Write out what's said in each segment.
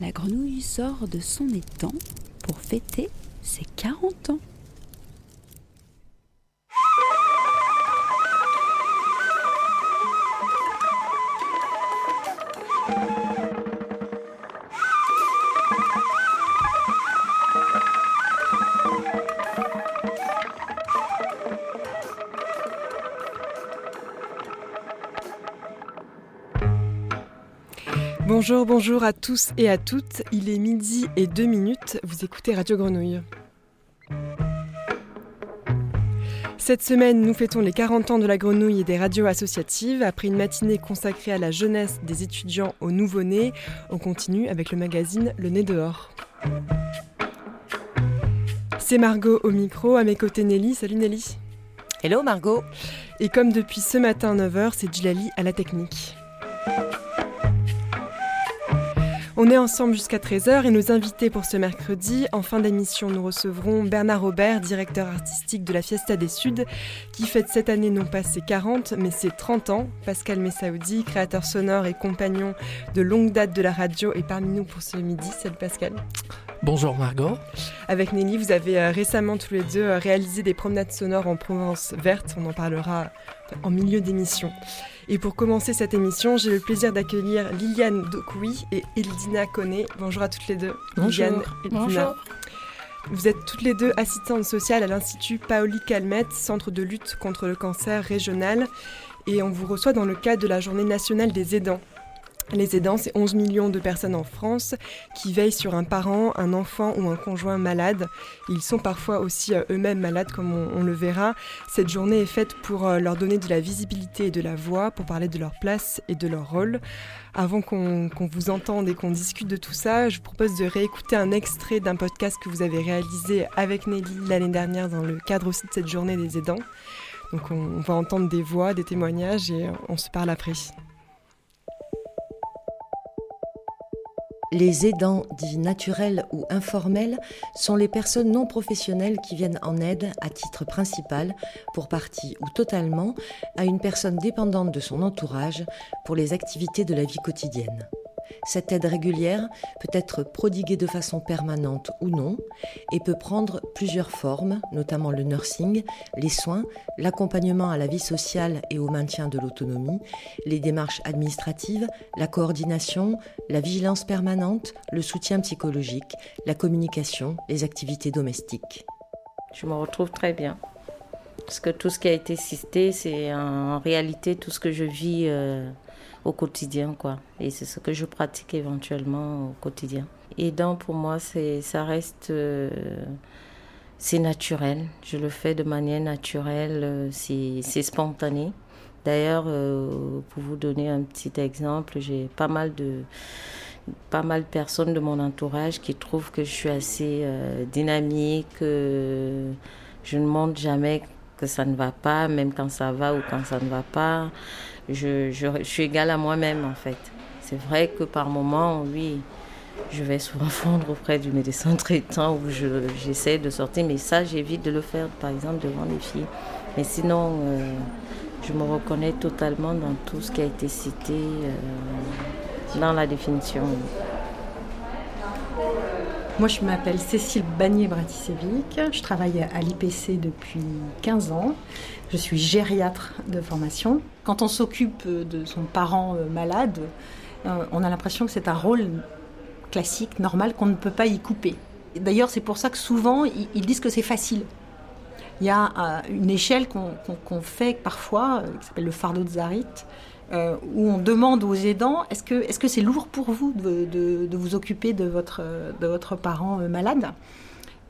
la grenouille sort de son étang pour fêter ses 40 ans. Bonjour, bonjour à tous et à toutes. Il est midi et deux minutes. Vous écoutez Radio Grenouille. Cette semaine, nous fêtons les 40 ans de la grenouille et des radios associatives. Après une matinée consacrée à la jeunesse des étudiants au nouveau-né, on continue avec le magazine Le Nez dehors. C'est Margot au micro, à mes côtés Nelly. Salut Nelly. Hello Margot. Et comme depuis ce matin 9h, c'est Djilali à la technique. On est ensemble jusqu'à 13h et nos invités pour ce mercredi, en fin d'émission, nous recevrons Bernard Robert, directeur artistique de la Fiesta des Suds, qui fête cette année non pas ses 40 mais ses 30 ans. Pascal Messaoudi, créateur sonore et compagnon de longue date de la radio, est parmi nous pour ce midi. Salut Pascal. Bonjour Margot. Avec Nelly, vous avez euh, récemment tous les deux euh, réalisé des promenades sonores en Provence verte. On en parlera en milieu d'émission. Et pour commencer cette émission, j'ai le plaisir d'accueillir Liliane Dokoui et Eldina Koné. Bonjour à toutes les deux. Bonjour. Bonjour. Vous êtes toutes les deux assistantes sociales à l'Institut Paoli Calmette, centre de lutte contre le cancer régional. Et on vous reçoit dans le cadre de la Journée nationale des aidants. Les aidants, c'est 11 millions de personnes en France qui veillent sur un parent, un enfant ou un conjoint malade. Ils sont parfois aussi euh, eux-mêmes malades, comme on, le verra. Cette journée est faite pour euh, leur donner de la visibilité et de la voix, pour parler de leur place et de leur rôle. Avant qu'on vous entende et qu'on discute de tout ça, je vous propose de réécouter un extrait d'un podcast que vous avez réalisé avec Nelly l'année dernière dans le cadre aussi de cette journée des aidants. Donc on va entendre des voix, des témoignages et on se parle après. Les aidants dits naturels ou informels sont les personnes non professionnelles qui viennent en aide à titre principal, pour partie ou totalement, à une personne dépendante de son entourage pour les activités de la vie quotidienne. Cette aide régulière peut être prodiguée de façon permanente ou non et peut prendre plusieurs formes, notamment le nursing, les soins, l'accompagnement à la vie sociale et au maintien de l'autonomie, les démarches administratives, la coordination, la vigilance permanente, le soutien psychologique, la communication, les activités domestiques. Je me retrouve très bien. Parce que tout ce qui a été cité, c'est en réalité tout ce que je vis. Euh, au quotidien, quoi. Et c'est ce que je pratique éventuellement au quotidien. Et donc, pour moi, c'est, ça reste, euh, c'est naturel. Je le fais de manière naturelle, euh, c'est, spontané. D'ailleurs, euh, pour vous donner un petit exemple, j'ai pas mal de pas mal de personnes de mon entourage qui trouvent que je suis assez dynamique, que je ne montre jamais que ça ne va pas, même quand ça va ou quand ça ne va pas je, suis égale à moi-même en fait. C'est vrai que par moments, oui, je vais souvent fondre auprès du médecin traitant où j'essaie de sortir, mais ça, j'évite de le faire, par exemple, devant les filles. Mais sinon, euh, je me reconnais totalement dans tout ce qui a été cité euh, dans la définition. Moi, je m'appelle Cécile Bagné-Bratisevic. Je travaille à l'IPC depuis 15 ans. Je suis gériatre de formation. Quand on s'occupe de son parent euh, malade, euh, on a l'impression que c'est un rôle classique, normal, qu'on ne peut pas y couper. D'ailleurs, c'est pour ça que souvent, ils disent que c'est facile. Il y a euh, une échelle qu'on fait parfois, qui s'appelle le fardeau de Zarit, où on demande aux aidants est-ce que c'est -ce lourd pour vous de, vous occuper de votre, de votre parent malade?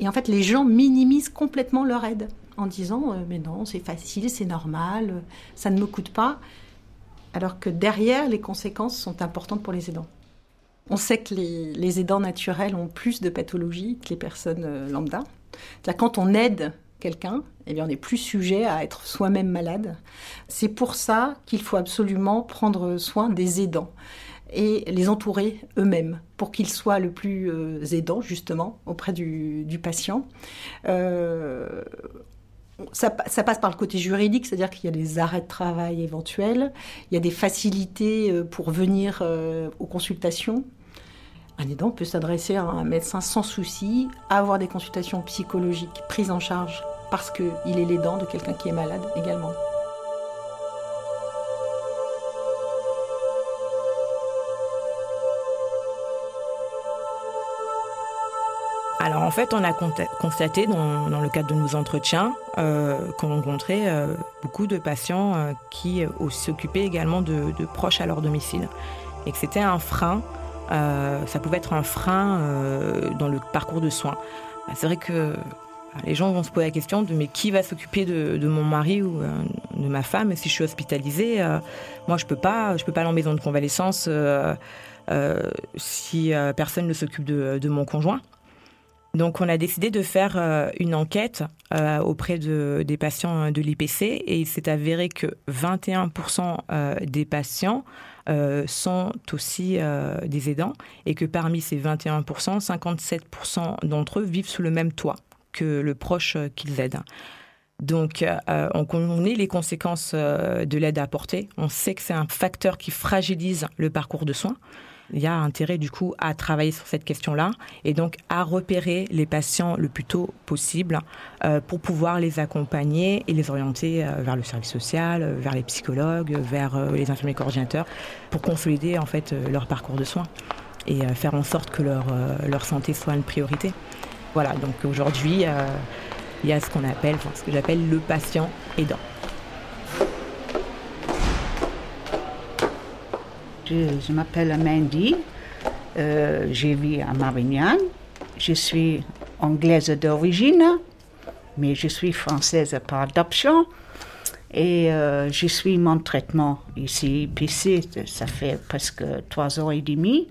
Et en fait, les gens minimisent complètement leur aide en disant euh, mais non, c'est facile, c'est normal, euh, ça ne me coûte pas. Alors que derrière, les conséquences sont importantes pour les aidants. On sait que les, aidants naturels ont plus de pathologies que les personnes euh, lambda. quand on aide quelqu'un, eh bien, on est plus sujet à être soi-même malade. C'est pour ça qu'il faut absolument prendre soin des aidants et les entourer eux-mêmes pour qu'ils soient le plus aidants justement auprès du, patient ça, passe par le côté juridique, c'est-à-dire qu'il y a des arrêts de travail éventuels, il y a des facilités euh, pour venir euh, aux consultations. Un aidant peut s'adresser à un médecin sans souci, avoir des consultations psychologiques prises en charge parce qu'il est l'aidant de quelqu'un qui est malade également. Alors en fait, on a constaté dans, le cadre de nos entretiens euh, qu'on rencontrait euh, beaucoup de patients euh, qui s'occupaient également de, proches à leur domicile et que c'était un frein, ça pouvait être un frein dans le parcours de soins. Bah, c'est vrai que bah, les gens vont se poser la question de mais qui va s'occuper de, mon mari ou de ma femme si je suis hospitalisée Moi, je peux pas, je peux pas aller en maison de convalescence si personne ne s'occupe de mon conjoint. Donc on a décidé de faire euh, une enquête euh, auprès de, des patients de l'IPC et il s'est avéré que 21% euh, des patients sont aussi des aidants et que parmi ces 21%, 57% d'entre eux vivent sous le même toit que le proche qu'ils aident. Donc, on connaît les conséquences de l'aide apportée. On sait que c'est un facteur qui fragilise le parcours de soins il y a intérêt du coup à travailler sur cette question-là et donc à repérer les patients le plus tôt possible euh, pour pouvoir les accompagner et les orienter euh, vers le service social, euh, vers les psychologues, vers les infirmiers coordinateurs pour consolider en fait leur parcours de soins et faire en sorte que leur, leur santé soit une priorité. Voilà, donc aujourd'hui, il y a ce qu'on appelle, enfin, ce que j'appelle le patient aidant. Je, m'appelle Mandy. Euh, je vis à Marignane. Je suis anglaise d'origine, mais je suis française par adoption. Et euh, je suis mon traitement ici, PC, ça fait presque trois ans et demi,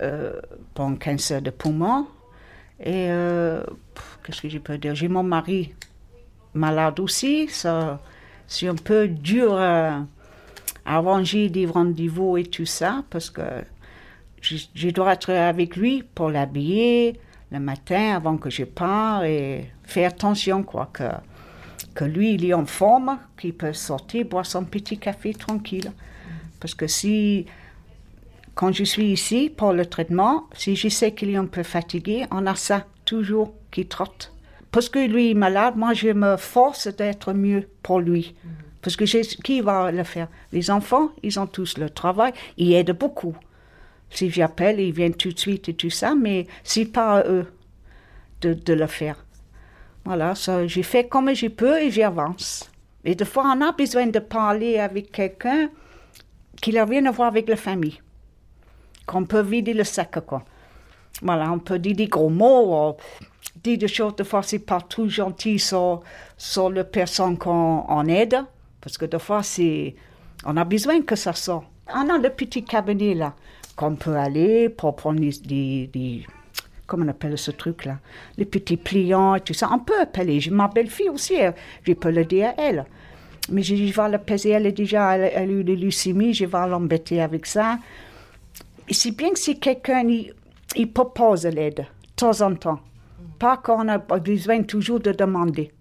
euh, pour un cancer de poumon. Et euh, qu'est-ce que je peux dire? J'ai mon mari malade aussi, ça, c'est un peu dur arranger des rendez-vous et tout ça, parce que je, dois être avec lui pour l'habiller le matin avant que je pars et faire attention, quoi, que, que lui, il est en forme, qu'il peut sortir, boire son petit café tranquille. Parce que si, quand je suis ici pour le traitement, si je sais qu'il est un peu fatigué, on a ça toujours qui trotte. Parce que lui est malade, moi, je me force d'être mieux pour lui. Parce que qui va le faire? Les enfants, ils ont tous le travail, ils aident beaucoup. Si j'appelle, ils viennent tout de suite et tout ça, mais c'est pas à eux de, le faire. Voilà, ça, j'ai fait comme je peux et j'avance. Et des fois, on a besoin de parler avec quelqu'un qui n'a rien à voir avec la famille. Qu'on peut vider le sac, quoi. Voilà, on peut dire des gros mots, dire des choses, des fois, c'est pas tout gentil sur, sur la personne qu'on aide. Parce que des fois, c'est, on a besoin que ça sorte. On a le petit cabinet là, qu'on peut aller pour prendre des, des, comment on appelle ce truc-là, les petits pliants et tout ça. On peut appeler. Ma belle-fille aussi, je peux le dire à elle. Mais je, vais la peser, elle est déjà, elle, a eu de je vais l'embêter avec ça. C'est bien que si quelqu'un, il propose l'aide, de temps en temps. Pas qu'on a besoin toujours de demander.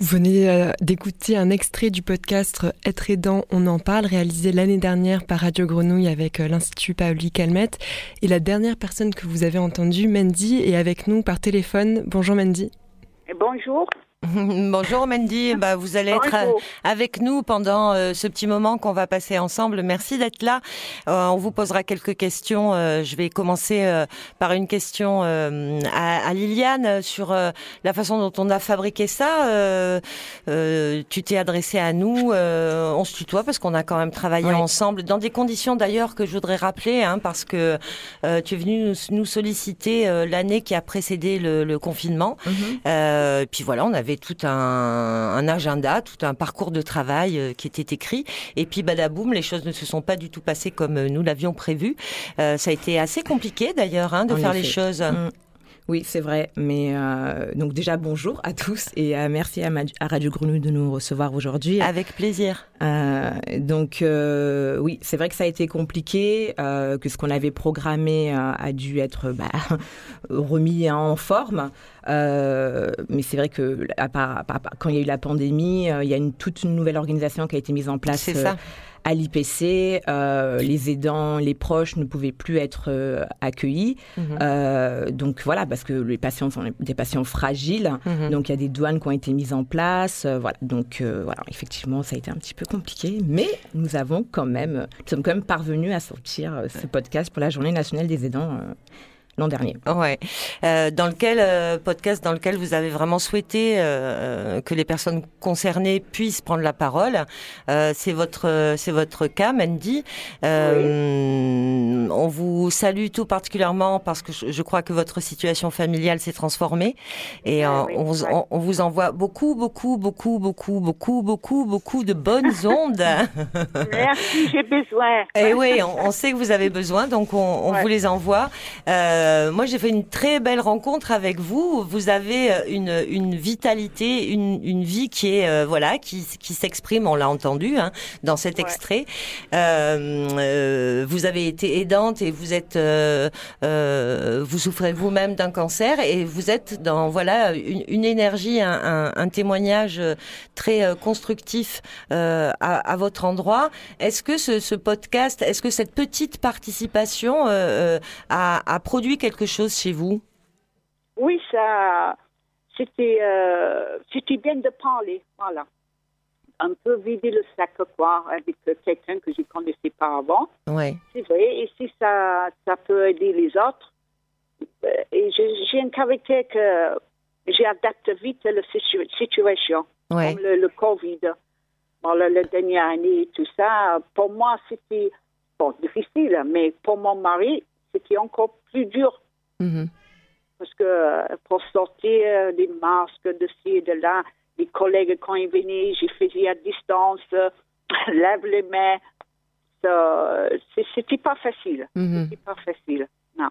Vous venez euh, d'écouter un extrait du podcast Être aidant, on en parle, réalisé l'année dernière par Radio Grenouille avec euh, l'Institut Paoli Calmette. Et la dernière personne que vous avez entendue, Mandy, est avec nous par téléphone. Bonjour Mandy. Bonjour. Bonjour Mandy, bah, vous allez être euh, avec nous pendant euh, ce petit moment qu'on va passer ensemble. Merci d'être là. Euh, on vous posera quelques questions. je vais commencer par une question à, Liliane sur la façon dont on a fabriqué ça. tu t'es adressé à nous, on se tutoie parce qu'on a quand même travaillé ensemble dans des conditions d'ailleurs que je voudrais rappeler, hein, parce que tu es venu nous, solliciter l'année qui a précédé le, confinement. Mhm. puis voilà, on avait tout un, agenda, tout un parcours de travail euh, qui était écrit. Et puis, badaboum, les choses ne se sont pas du tout passées comme euh, nous l'avions prévu. Euh, ça a été assez compliqué d'ailleurs hein, de faire les choses. Mm. Oui, c'est vrai. Mais donc déjà bonjour à tous et merci à, Radio Grenouille de nous recevoir aujourd'hui. Avec plaisir. donc oui, c'est vrai que ça a été compliqué, que ce qu'on avait programmé a dû être bah, remis en forme. Euh, mais c'est vrai que à part, quand il y a eu la pandémie, euh, il y a une toute une nouvelle organisation qui a été mise en place. C'est ça. À l'IPC, les aidants, les proches ne pouvaient plus être accueillis. Mhm. donc voilà, parce que les patients sont des patients fragiles. Mhm. Donc il y a des douanes qui ont été mises en place. voilà. Donc voilà, effectivement, ça a été un petit peu compliqué, mais nous avons quand même, nous sommes quand même parvenus à sortir ce podcast pour la Journée nationale des aidants l'an dernier. Ouais, euh, dans lequel euh, podcast dans lequel vous avez vraiment souhaité euh, que les personnes concernées puissent prendre la parole. c'est votre c'est votre cas, Mandy. On vous salue tout particulièrement parce que je, crois que votre situation familiale s'est transformée et ah on, on, vous envoie beaucoup beaucoup beaucoup beaucoup beaucoup beaucoup beaucoup de bonnes ondes. Merci, j'ai besoin. Et eh oui, on, sait que vous avez besoin, donc on, vous les envoie. Euh, moi, j'ai fait une très belle rencontre avec vous. Vous avez euh, une, une vitalité, une, une vie qui est euh, voilà, qui, qui s'exprime. On l'a entendu hein, dans cet extrait. Euh, vous avez été aidante et vous êtes, vous souffrez vous-même d'un cancer et vous êtes dans voilà une, une énergie, un, un, un, témoignage très constructif à, à, votre endroit. Est-ce que ce, ce podcast, est-ce que cette petite participation a, a produit quelque chose chez vous? Oui, ça, c'était, euh, c'était bien de parler, voilà. Un peu vider le sac, quoi, avec quelqu'un que je ne connaissais pas avant. Ouais. C'est vrai, et si ça, ça peut aider les autres. Euh, et j'ai un caractère que j'adapte vite à la situation, ouais. comme le, Covid. Bon, la, dernière année et tout ça, pour moi, c'était bon, difficile, mais pour mon mari, c'était encore plus dur Mhm. Parce que euh, pour sortir des masques de ci et de là, les collègues, quand ils venaient, je faisais à distance, lève les mains. C'était pas facile. Mhm. C'était pas facile. Non.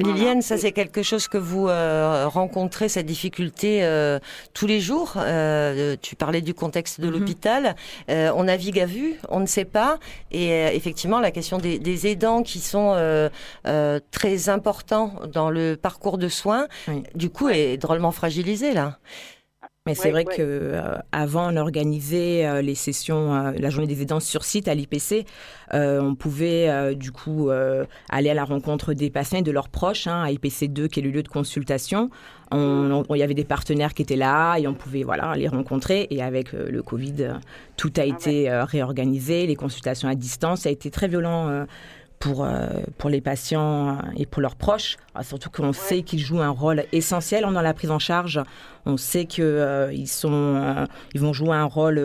Liliane, ça c'est quelque chose que vous euh, rencontrez, cette difficulté euh, tous les jours. Euh, tu parlais du contexte de mhm. l'hôpital. on navigue à vue, on ne sait pas. Et effectivement, la question des, aidants qui sont très importants dans le parcours de soins, du coup, est drôlement fragilisée là. Mais c'est vrai qu'avant, euh, on organisait euh, les sessions, euh, la journée des aidants sur site à l'IPC, on pouvait du coup aller à la rencontre des patients et de leurs proches hein, à IPC 2 qui est le lieu de consultation. Il y avait des partenaires qui étaient là et on pouvait voilà les rencontrer. Et avec le Covid, tout a ah été réorganisé, les consultations à distance, ça a été très violent pour, pour les patients et pour leurs proches, ah, surtout qu'on sait qu'ils jouent un rôle essentiel dans la prise en charge. On sait qu'ils euh, ils sont, euh, ils vont jouer un rôle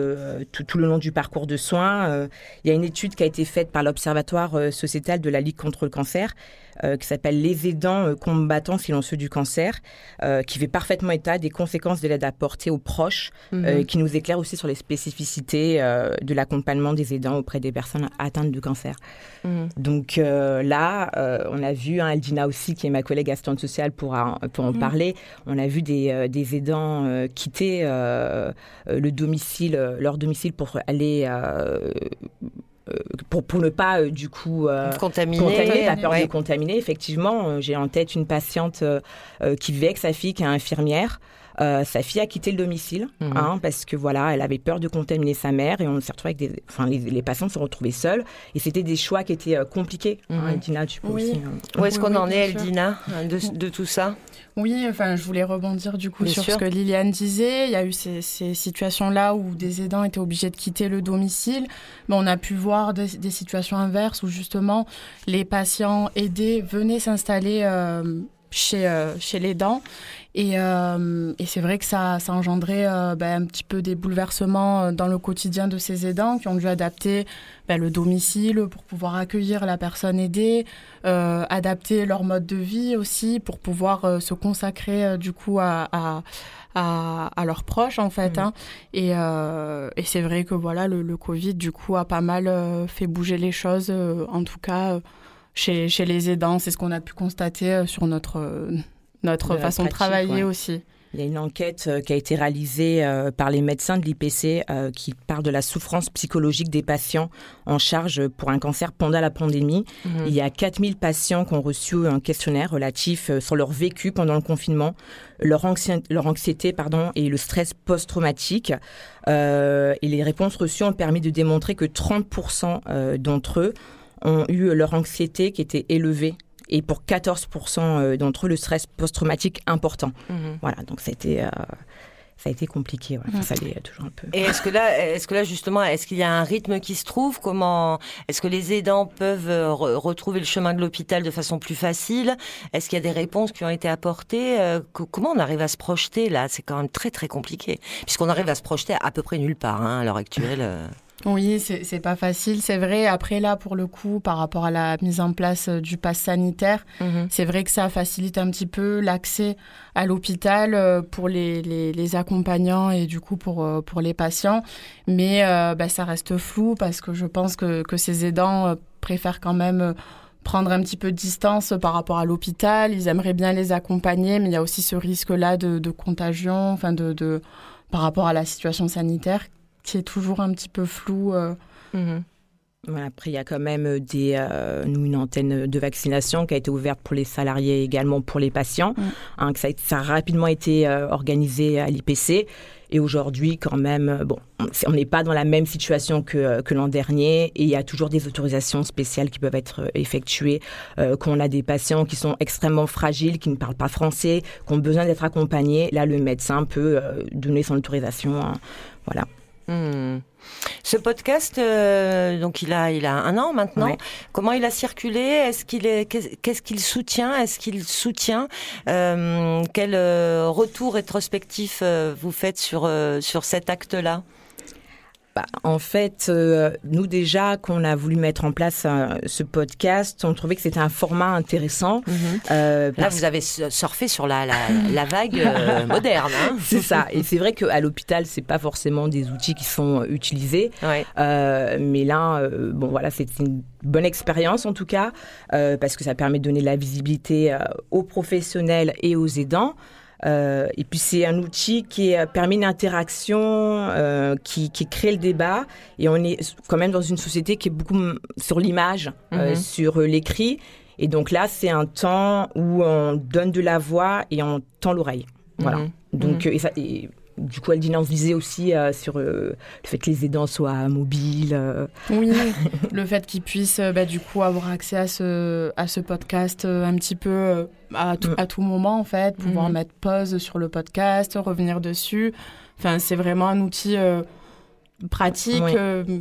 tout, tout, le long du parcours de soins. Il y a une étude qui a été faite par l'Observatoire sociétal de la Ligue contre le cancer euh, qui s'appelle Les aidants euh, combattants silencieux du cancer, euh, qui fait parfaitement état des conséquences de l'aide apportée aux proches, mhm. qui nous éclaire aussi sur les spécificités de l'accompagnement des aidants auprès des personnes atteintes de cancer. Mhm. Donc là, on a vu, hein, Aldina aussi, qui est ma collègue assistante sociale pour, pour en mhm. parler, on a vu des, des aidants quitter le domicile, leur domicile pour aller euh, pour, pour ne pas euh, du coup euh, contaminer, la peur de contaminer. Effectivement, j'ai en tête une patiente qui vivait avec sa fille qui est infirmière. sa fille a quitté le domicile mhm. hein, parce que voilà, elle avait peur de contaminer sa mère et on s'est retrouvé avec des, enfin les, patients se retrouvaient seuls et c'était des choix qui étaient compliqués. Hein. Dina, tu peux aussi. Hein. Où est-ce qu'on en est, Eldina, de, de tout ça? Oui, enfin, je voulais rebondir du coup sur ce que Liliane disait. Il y a eu ces, situations-là où des aidants étaient obligés de quitter le domicile. Mais on a pu voir des, situations inverses où justement les patients aidés venaient s'installer euh, chez, euh, chez l'aidant et, euh, et c'est vrai que ça, ça a engendré euh, ben, un petit peu des bouleversements euh, dans le quotidien de ces aidants qui ont dû adapter ben, le domicile pour pouvoir accueillir la personne aidée, euh, adapter leur mode de vie aussi pour pouvoir se consacrer du coup à, à, à, à, leurs proches en fait. Mmh. Hein. Et, et c'est vrai que voilà le, le, Covid du coup a pas mal fait bouger les choses, en tout cas chez, chez les aidants. C'est ce qu'on a pu constater sur notre notre façon de travailler aussi. Il y a une enquête qui a été réalisée par les médecins de l'IPC qui parle de la souffrance psychologique des patients en charge pour un cancer pendant la pandémie. Mhm. Il y a 4000 patients qui ont reçu un questionnaire relatif sur leur vécu pendant le confinement, leur, leur anxiété pardon, et le stress post-traumatique. et les réponses reçues ont permis de démontrer que 30% d'entre eux ont eu leur anxiété qui était élevée et pour 14% euh, d'entre eux, le stress post-traumatique important. Mhm. Voilà, donc ça a été, euh, ça a été compliqué. Mhm. Ça allait toujours un peu. Et est-ce que là, est-ce que là justement, est-ce qu'il y a un rythme qui se trouve? Comment Est-ce que les aidants peuvent euh, retrouver le chemin de l'hôpital de façon plus facile? Est-ce qu'il y a des réponses qui ont été apportées? Comment on arrive à se projeter? Là C'est quand même très très compliqué, puisqu'on arrive à se projeter à peu près nulle part hein, à l'heure actuelle. Oui, c'est pas facile, c'est vrai. Après là, pour le coup, par rapport à la mise en place euh, du pass sanitaire, mhm. c'est vrai que ça facilite un petit peu l'accès à l'hôpital euh, pour les, les, accompagnants et du coup pour, euh, pour les patients. Mais bah, ça reste flou parce que je pense que, que ces aidants préfèrent quand même prendre un petit peu de distance par rapport à l'hôpital. Ils aimeraient bien les accompagner, mais il y a aussi ce risque-là de, de contagion, enfin de, de, par rapport à la situation sanitaire qui est toujours un petit peu flou. Euh. Mhm. après, il y a quand même euh, des, euh, nous, une antenne de vaccination qui a été ouverte pour les salariés et également pour les patients. Hein, ça, a, ça, a, rapidement été organisé à l'IPC. Et aujourd'hui, quand même, bon, on n'est pas dans la même situation que, que l'an dernier et il y a toujours des autorisations spéciales qui peuvent être effectuées quand on a des patients qui sont extrêmement fragiles, qui ne parlent pas français, qui ont besoin d'être accompagnés. Là, le médecin peut donner son autorisation. Hein, voilà. Hmm. Ce podcast, euh, donc il a, il a un an maintenant. Comment il a circulé? Est-ce qu'il est, qu'est-ce qu'il soutient? Est-ce qu'il soutient euh, Quel euh, retour rétrospectif vous faites sur sur cet acte-là? Bah, en fait, euh, nous déjà, qu'on a voulu mettre en place euh, ce podcast, on trouvait que c'était un format intéressant. Mhm. Euh, Là, vous avez surfé sur la, la, vague moderne. Hein c'est ça. Et c'est vrai qu'à l'hôpital, c'est pas forcément des outils qui sont utilisés. mais là, bon voilà, c'est une bonne expérience en tout cas, parce que ça permet de donner de la visibilité aux professionnels et aux aidants. Euh, et puis c'est un outil qui permet une interaction, euh, qui, qui, crée le débat. Et on est quand même dans une société qui est beaucoup sur l'image, euh, mhm. sur l'écrit. Et donc là, c'est un temps où on donne de la voix et on tend l'oreille. Voilà. Mhm. Donc mhm. et ça, du coup, elle dit visait aussi euh, sur euh, le fait que les aidants soient mobiles. Euh. Oui, le fait qu'ils puissent bah, du coup avoir accès à ce, à ce podcast un petit peu à, tout, mm. à tout moment en fait, pouvoir mm. mettre pause sur le podcast, revenir dessus. Enfin, c'est vraiment un outil pratique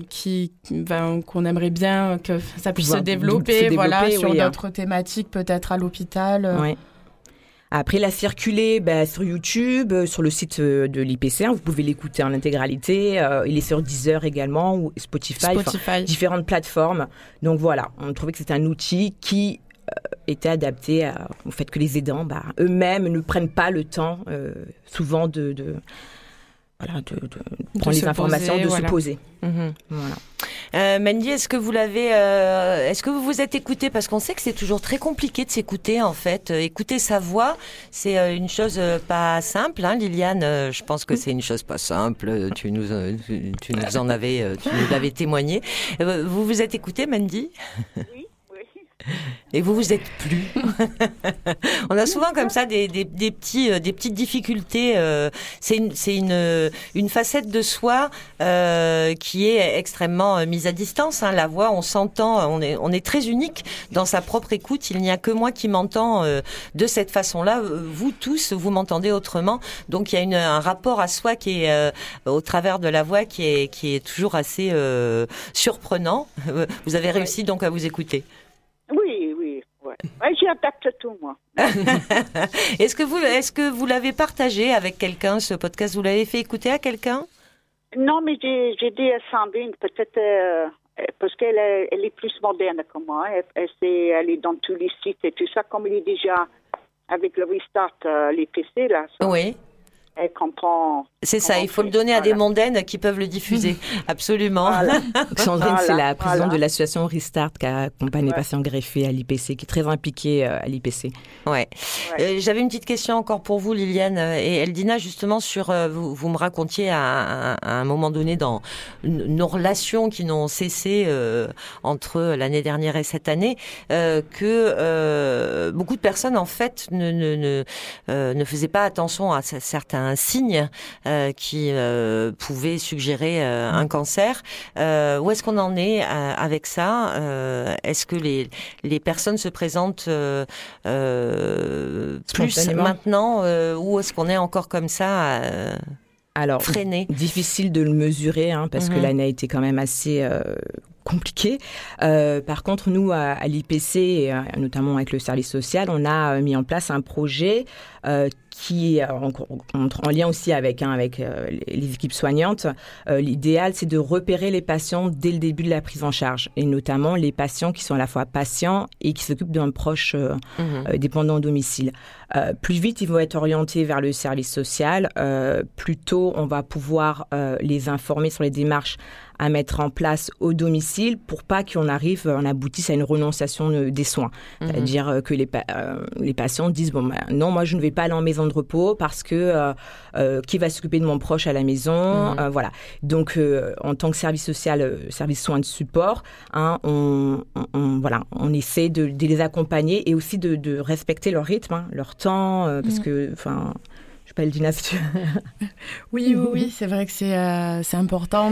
qui ben, qu'on aimerait bien que ça puisse se développer, voilà sur hein. d'autres thématiques peut-être à l'hôpital oui. Après, il a circulé bah, sur YouTube, euh, sur le site euh, de l'IPC. Hein, vous pouvez l'écouter en intégralité. Euh, il est sur Deezer également ou Spotify, différentes plateformes. Donc voilà, on trouvait que c'était un outil qui était adapté au fait que les aidants, bah, eux-mêmes, ne prennent pas le temps souvent de, voilà, de, prendre les informations, de se poser. Mhm. Voilà. Euh, Mandy, est-ce que vous l'avez, euh, est-ce que vous vous êtes écouté? Parce qu'on sait que c'est toujours très compliqué de s'écouter en fait. Euh, écouter sa voix, c'est euh, une chose pas simple. Hein, Liliane, je pense que c'est une chose pas simple. Tu nous, tu, nous en avais, tu nous l'avais témoigné. Vous vous êtes écouté, Mandy Oui. Et vous vous êtes plus. On a souvent comme ça des, des, des petits, euh, des petites difficultés. Euh, c'est une, c'est une, euh, une facette de soi euh, qui est extrêmement mise à distance. Hein. La voix, on s'entend, on est, on est très unique dans sa propre écoute. Il n'y a que moi qui m'entends de cette façon-là. Vous tous, vous m'entendez autrement. Donc il y a une, un rapport à soi qui est au travers de la voix qui est, qui est toujours assez surprenant. Vous avez réussi donc à vous écouter. Oui, oui. Ouais. J'y adapte tout, moi. est-ce que vous, est-ce que vous l'avez partagé avec quelqu'un, ce podcast? Vous l'avez fait écouter à quelqu'un? Non, mais j'ai, dit à Sandrine, peut-être euh, parce qu'elle est, elle est plus moderne que moi. Elle, elle, est dans tous les sites et tout ça, comme elle est déjà avec le restart, euh, les PC, là. oui. Elle comprend. C'est ça, il faut le donner à des mondaines qui peuvent le diffuser. Absolument. Sandrine, c'est la présidente de l'association Restart qui accompagne les patients greffés à l'IPC, qui est très impliquée à l'IPC. Ouais. J'avais une petite question encore pour vous, Liliane et Eldina, justement sur, vous, vous me racontiez à, un moment donné dans nos relations qui n'ont cessé entre l'année dernière et cette année, que beaucoup de personnes en fait ne, ne, ne, ne faisaient pas attention à certains signes euh, qui euh, pouvaient suggérer euh, un cancer. où est-ce qu'on en est avec ça Est-ce que les, les personnes se présentent plus maintenant ou est-ce qu'on est encore comme ça alors, freiné? difficile de le mesurer hein, parce que mhm. l'année a été quand même assez compliqué. Euh, par contre, nous, à, l'IPC, euh, notamment avec le service social, on a euh, mis en place un projet qui est en, en, lien aussi avec, hein, avec les équipes soignantes. L'idéal, c'est de repérer les patients dès le début de la prise en charge, et notamment les patients qui sont à la fois patients et qui s'occupent d'un proche mmh. dépendant au domicile. plus vite ils vont être orientés vers le service social, plus tôt on va pouvoir les informer sur les démarches à mettre en place au domicile pour pas qu'on arrive, on aboutisse à une renonciation des soins. Mhm. C'est-à-dire euh, que les, euh, les patients disent bon ben, non, moi je ne vais pas aller en maison de repos parce que euh, qui va s'occuper de mon proche à la maison, mhm. voilà. Donc en tant que service social, service soins de support, hein, on, voilà, on essaie de, les accompagner et aussi de, respecter leur rythme, hein, leur temps, parce mhm. que enfin pas dynastie. oui, oui, oui, c'est vrai que c'est euh, important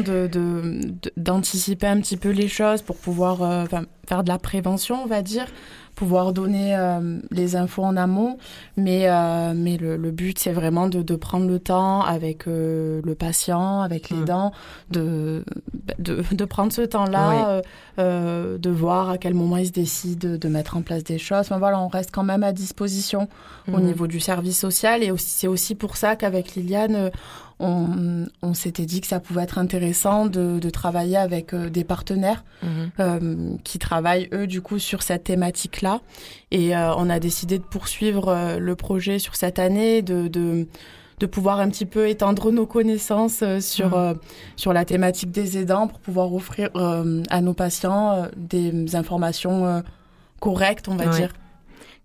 d'anticiper de, un petit peu les choses pour pouvoir euh, faire de la prévention, on va dire pouvoir donner euh, les infos en amont. Mais, euh, mais le, le, but, c'est vraiment de, de, prendre le temps avec euh, le patient, avec les mmh. dents, de, de, de, prendre ce temps-là, de voir à quel moment il se décide de mettre en place des choses. Enfin, voilà, on reste quand même à disposition au mmh. niveau du service social. Et c'est aussi pour ça qu'avec Liliane, on, s'était dit que ça pouvait être intéressant de, travailler avec euh, des partenaires mhm. euh, qui travaillent, eux, du coup, sur cette thématique-là. Et euh, on a décidé de poursuivre le projet sur cette année, de, de, pouvoir un petit peu étendre nos connaissances sur, mhm. sur la thématique des aidants pour pouvoir offrir à nos patients des informations correctes, on va dire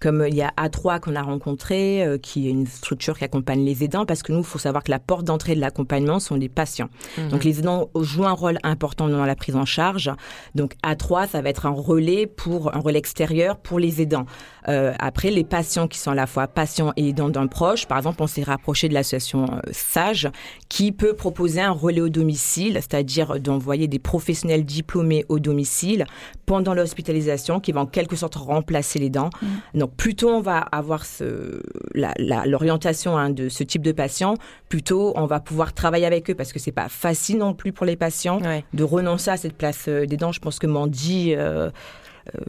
comme il y a A3 qu'on a rencontré, euh, qui est une structure qui accompagne les aidants, parce que nous, il faut savoir que la porte d'entrée de l'accompagnement sont les patients. Mhm. Donc les aidants jouent un rôle important dans la prise en charge. Donc A3, ça va être un relais pour un relais extérieur pour les aidants. Euh, après, les patients qui sont à la fois patients et aidants d'un proche, par exemple, on s'est rapproché de l'association euh, Sage, qui peut proposer un relais au domicile, c'est-à-dire d'envoyer des professionnels diplômés au domicile pendant l'hospitalisation, qui vont en quelque sorte remplacer les dents. Mhm. Donc, plutôt on va avoir l'orientation hein, de ce type de patients, plutôt on va pouvoir travailler avec eux parce que c'est pas facile non plus pour les patients de renoncer à cette place euh, des dents. Je pense que Mandy euh, euh,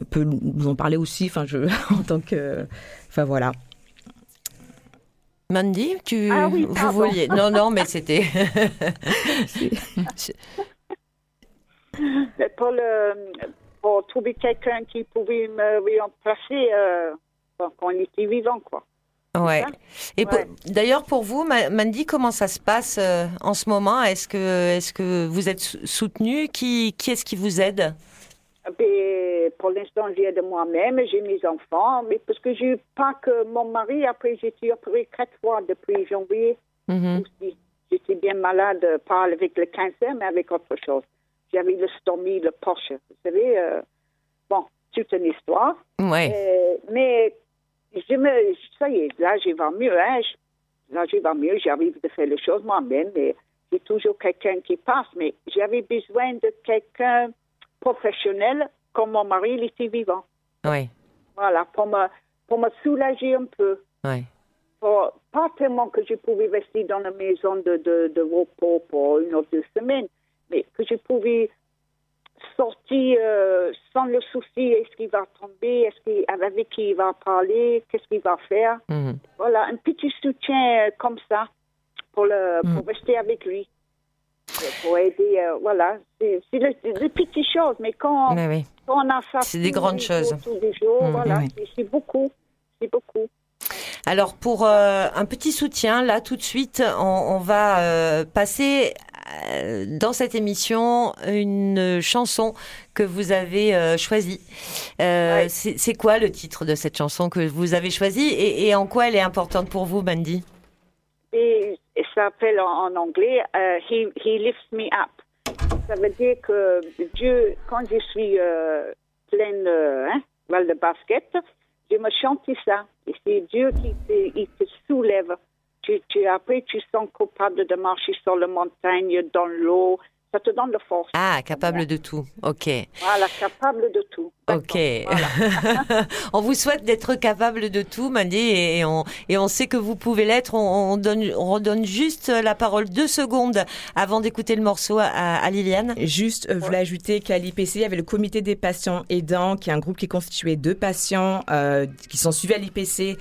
peut nous en parler aussi. Enfin, je en tant que, enfin voilà. Mandy, tu ah vous vouliez Non, non, mais c'était. pour le pour trouver quelqu'un qui pouvait me remplacer quand il était vivant, quoi. Ouais. Et d'ailleurs, pour vous, Mandy, comment ça se passe euh, en ce moment? Est-ce que, est que vous êtes soutenu? Qui, qui est-ce qui vous aide? Ben, Pour l'instant, j'aide moi-même, j'ai mes enfants, mais parce que j'ai pas que mon mari, après, j'ai été opérée quatre fois depuis janvier. Mm-hmm. J'étais bien malade, pas avec le cancer, mais avec autre chose. J'avais le stomie, le poche. Vous savez, euh, bon, toute une histoire. Ouais. Euh, mais je me, ça y est, là, je vais mieux, hein. Là, je vais mieux, j'arrive de faire les choses moi-même, mais j'ai toujours quelqu'un qui passe, mais j'avais besoin de quelqu'un professionnel comme mon mari, il était vivant. Oui. Voilà, pour me, pour me soulager un peu. Oui. Pour, pas tellement que je pouvais rester dans la maison de, de, de repos pour une ou deux semaines, mais que je pouvais sorti euh, sans le souci est-ce qu'il va tomber, est-ce qu'il avec qui il va parler, qu'est-ce qu'il va faire. Mhm. Voilà, un petit soutien euh, comme ça pour le pour mhm. rester avec lui. Pour aider, euh, voilà, c'est des petites choses, mais quand, quand on a ça, c'est des grandes choses. Tous les jours, mhm. voilà, c'est beaucoup, c'est beaucoup. Alors pour un petit soutien, là tout de suite, on, va passer dans cette émission une chanson que vous avez choisie. C'est quoi le titre de cette chanson que vous avez choisie et, en quoi elle est importante pour vous, Mandy? Et, ça s'appelle en, anglais he, he Lifts Me Up ça veut dire que Dieu, quand je suis euh, pleine euh, hein, de basket, je me chante ça. Et c'est Dieu qui te, il te soulève. Tu, tu, après, tu sens coupable de marcher sur la montagne, dans l'eau, ça te donne de force. Ah, capable de tout. Ok. Voilà, capable de tout. Ok. on vous souhaite d'être capable de tout, Mandy, et on, et on sait que vous pouvez l'être. On, donne, on redonne juste la parole deux secondes avant d'écouter le morceau à, Liliane. Juste, euh, vous voulez ajouter qu'à l'IPC, il y avait le comité des patients aidants, qui est un groupe qui est constitué de patients euh, qui sont suivis à l'IPC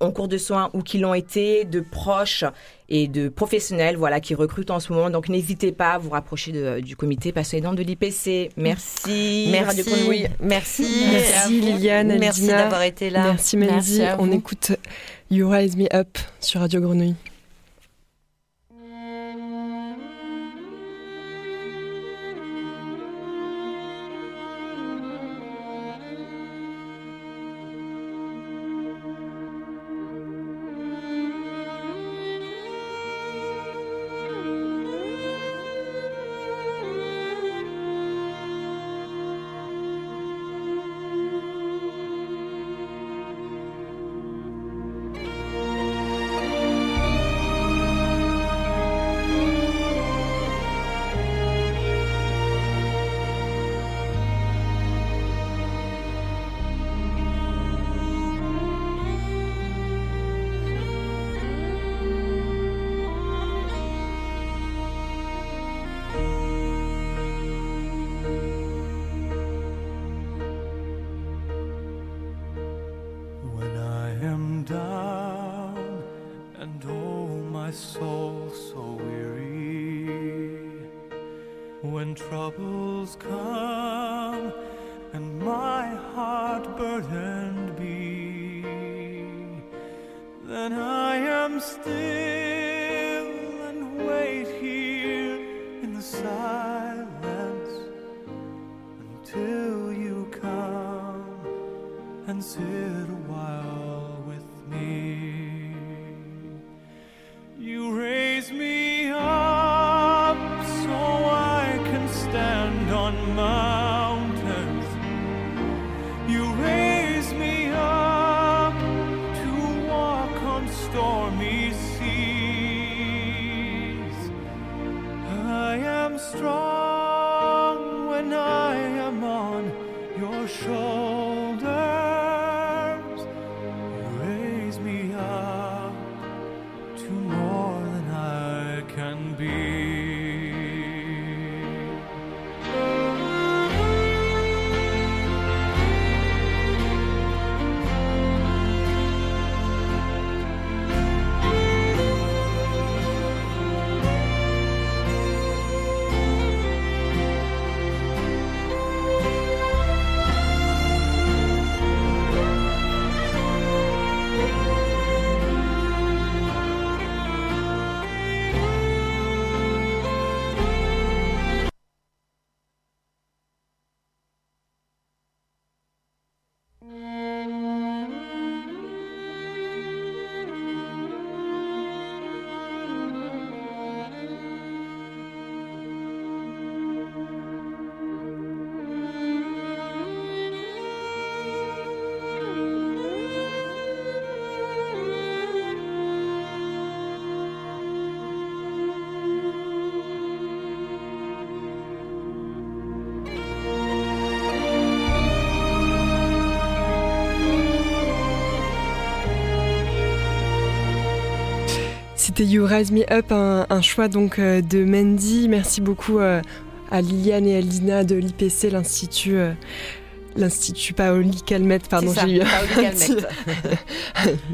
en cours de soins ou qui l'ont été, de proches et de professionnels voilà, qui recrutent en ce moment. Donc n'hésitez pas à vous rapprocher du comité patient de l'IPC. Merci. Merci. Merci. Merci Liliane. Merci d'avoir été là. Merci Mandy. On écoute You Rise Me Up sur Radio Grenouille. C'était You Rise Me Up, un, choix donc euh, de Mandy. Merci beaucoup euh, à Liliane et à Lina de l'IPC, l'Institut euh, L'Institut Paoli Calmette, pardon, j'ai eu un, petit...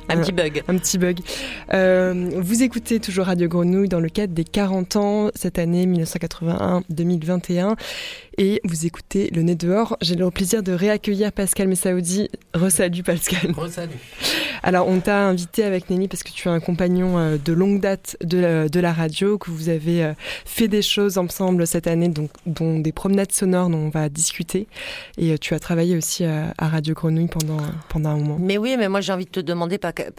un petit bug. Un, petit bug. vous écoutez toujours Radio Grenouille dans le cadre des 40 ans cette année 1981-2021 et vous écoutez Le Nez dehors. J'ai le plaisir de réaccueillir Pascal Messaoudi. Resalut Pascal. Resalut. Alors, on t'a invité avec Nelly parce que tu es un compagnon euh, de longue date de la, de la radio, que vous avez euh, fait des choses ensemble cette année, donc, dont des promenades sonores dont on va discuter. Et euh, tu as travaillé aussi à Radio Grenouille pendant, pendant un moment. Mais oui, mais moi j'ai envie de te demander, Pacal,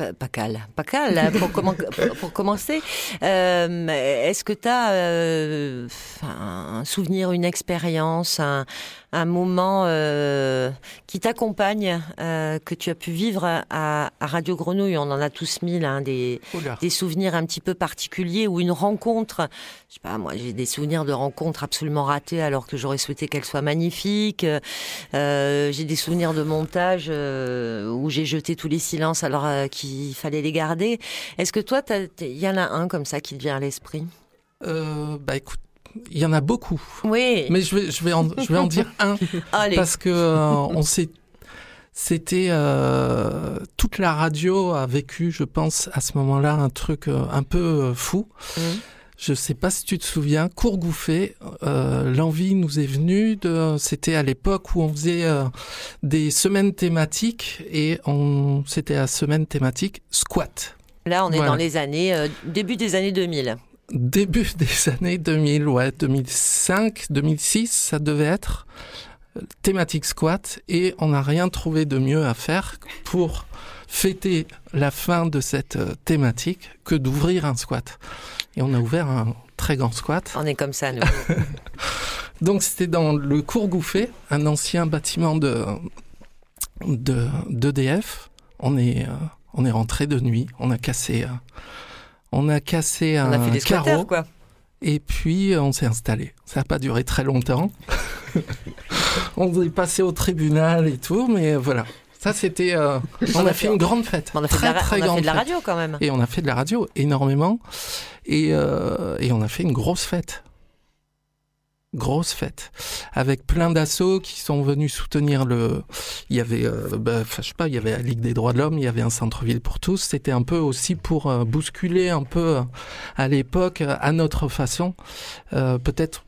Pacal pour, comment, pour commencer, est-ce que tu as un souvenir, une expérience, un, un moment euh, qui t'accompagne, euh, que tu as pu vivre à, Radio Grenouille. On en a tous mille, hein, des, des souvenirs un petit peu particuliers ou une rencontre. Je sais pas, moi j'ai des souvenirs de rencontres absolument ratées alors que j'aurais souhaité qu'elles soient magnifiques. Euh, j'ai des souvenirs de montage où j'ai jeté tous les silences alors qu'il fallait les garder. Est-ce que toi, il y en a un comme ça qui te vient à l'esprit? Bah écoute, il y en a beaucoup. Oui. Mais je vais, je vais, en, je vais en dire un. Parce que euh, on s'est c'était euh, toute la radio a vécu, je pense, à ce moment-là, un truc euh, un peu fou. Je mmh. Je sais pas si tu te souviens, Courgouffé, l'envie nous est venue de. C'était à l'époque où on faisait des semaines thématiques et on c'était la semaine thématique squat. Là, on est dans les années début des années 2000 début des années 2000, ouais, 2005, 2006, ça devait être euh, thématique squat et on n'a rien trouvé de mieux à faire pour fêter la fin de cette euh, thématique que d'ouvrir un squat. Et on a ouvert un très grand squat. On est comme ça, nous. Donc c'était dans le cours Gouffé, un ancien bâtiment de d'EDF. on est euh, on est rentré de nuit, on a cassé on a cassé un carreau. quoi. Et puis on s'est installé. Ça n'a pas duré très longtemps. on est passé au tribunal et tout, mais voilà. Ça, c'était. Euh, on a fait une grande fête. On a fait, de, la, on a fait de la radio quand même. Et on a fait de la radio énormément. Et, euh, et on a fait une grosse fête grosse fête avec plein d'assauts qui sont venus soutenir le il y avait euh, bah, je sais pas il y avait la Ligue des droits de l'homme il y avait un centre-ville pour tous c'était un peu aussi pour euh, bousculer un peu euh, à l'époque à notre façon peut-être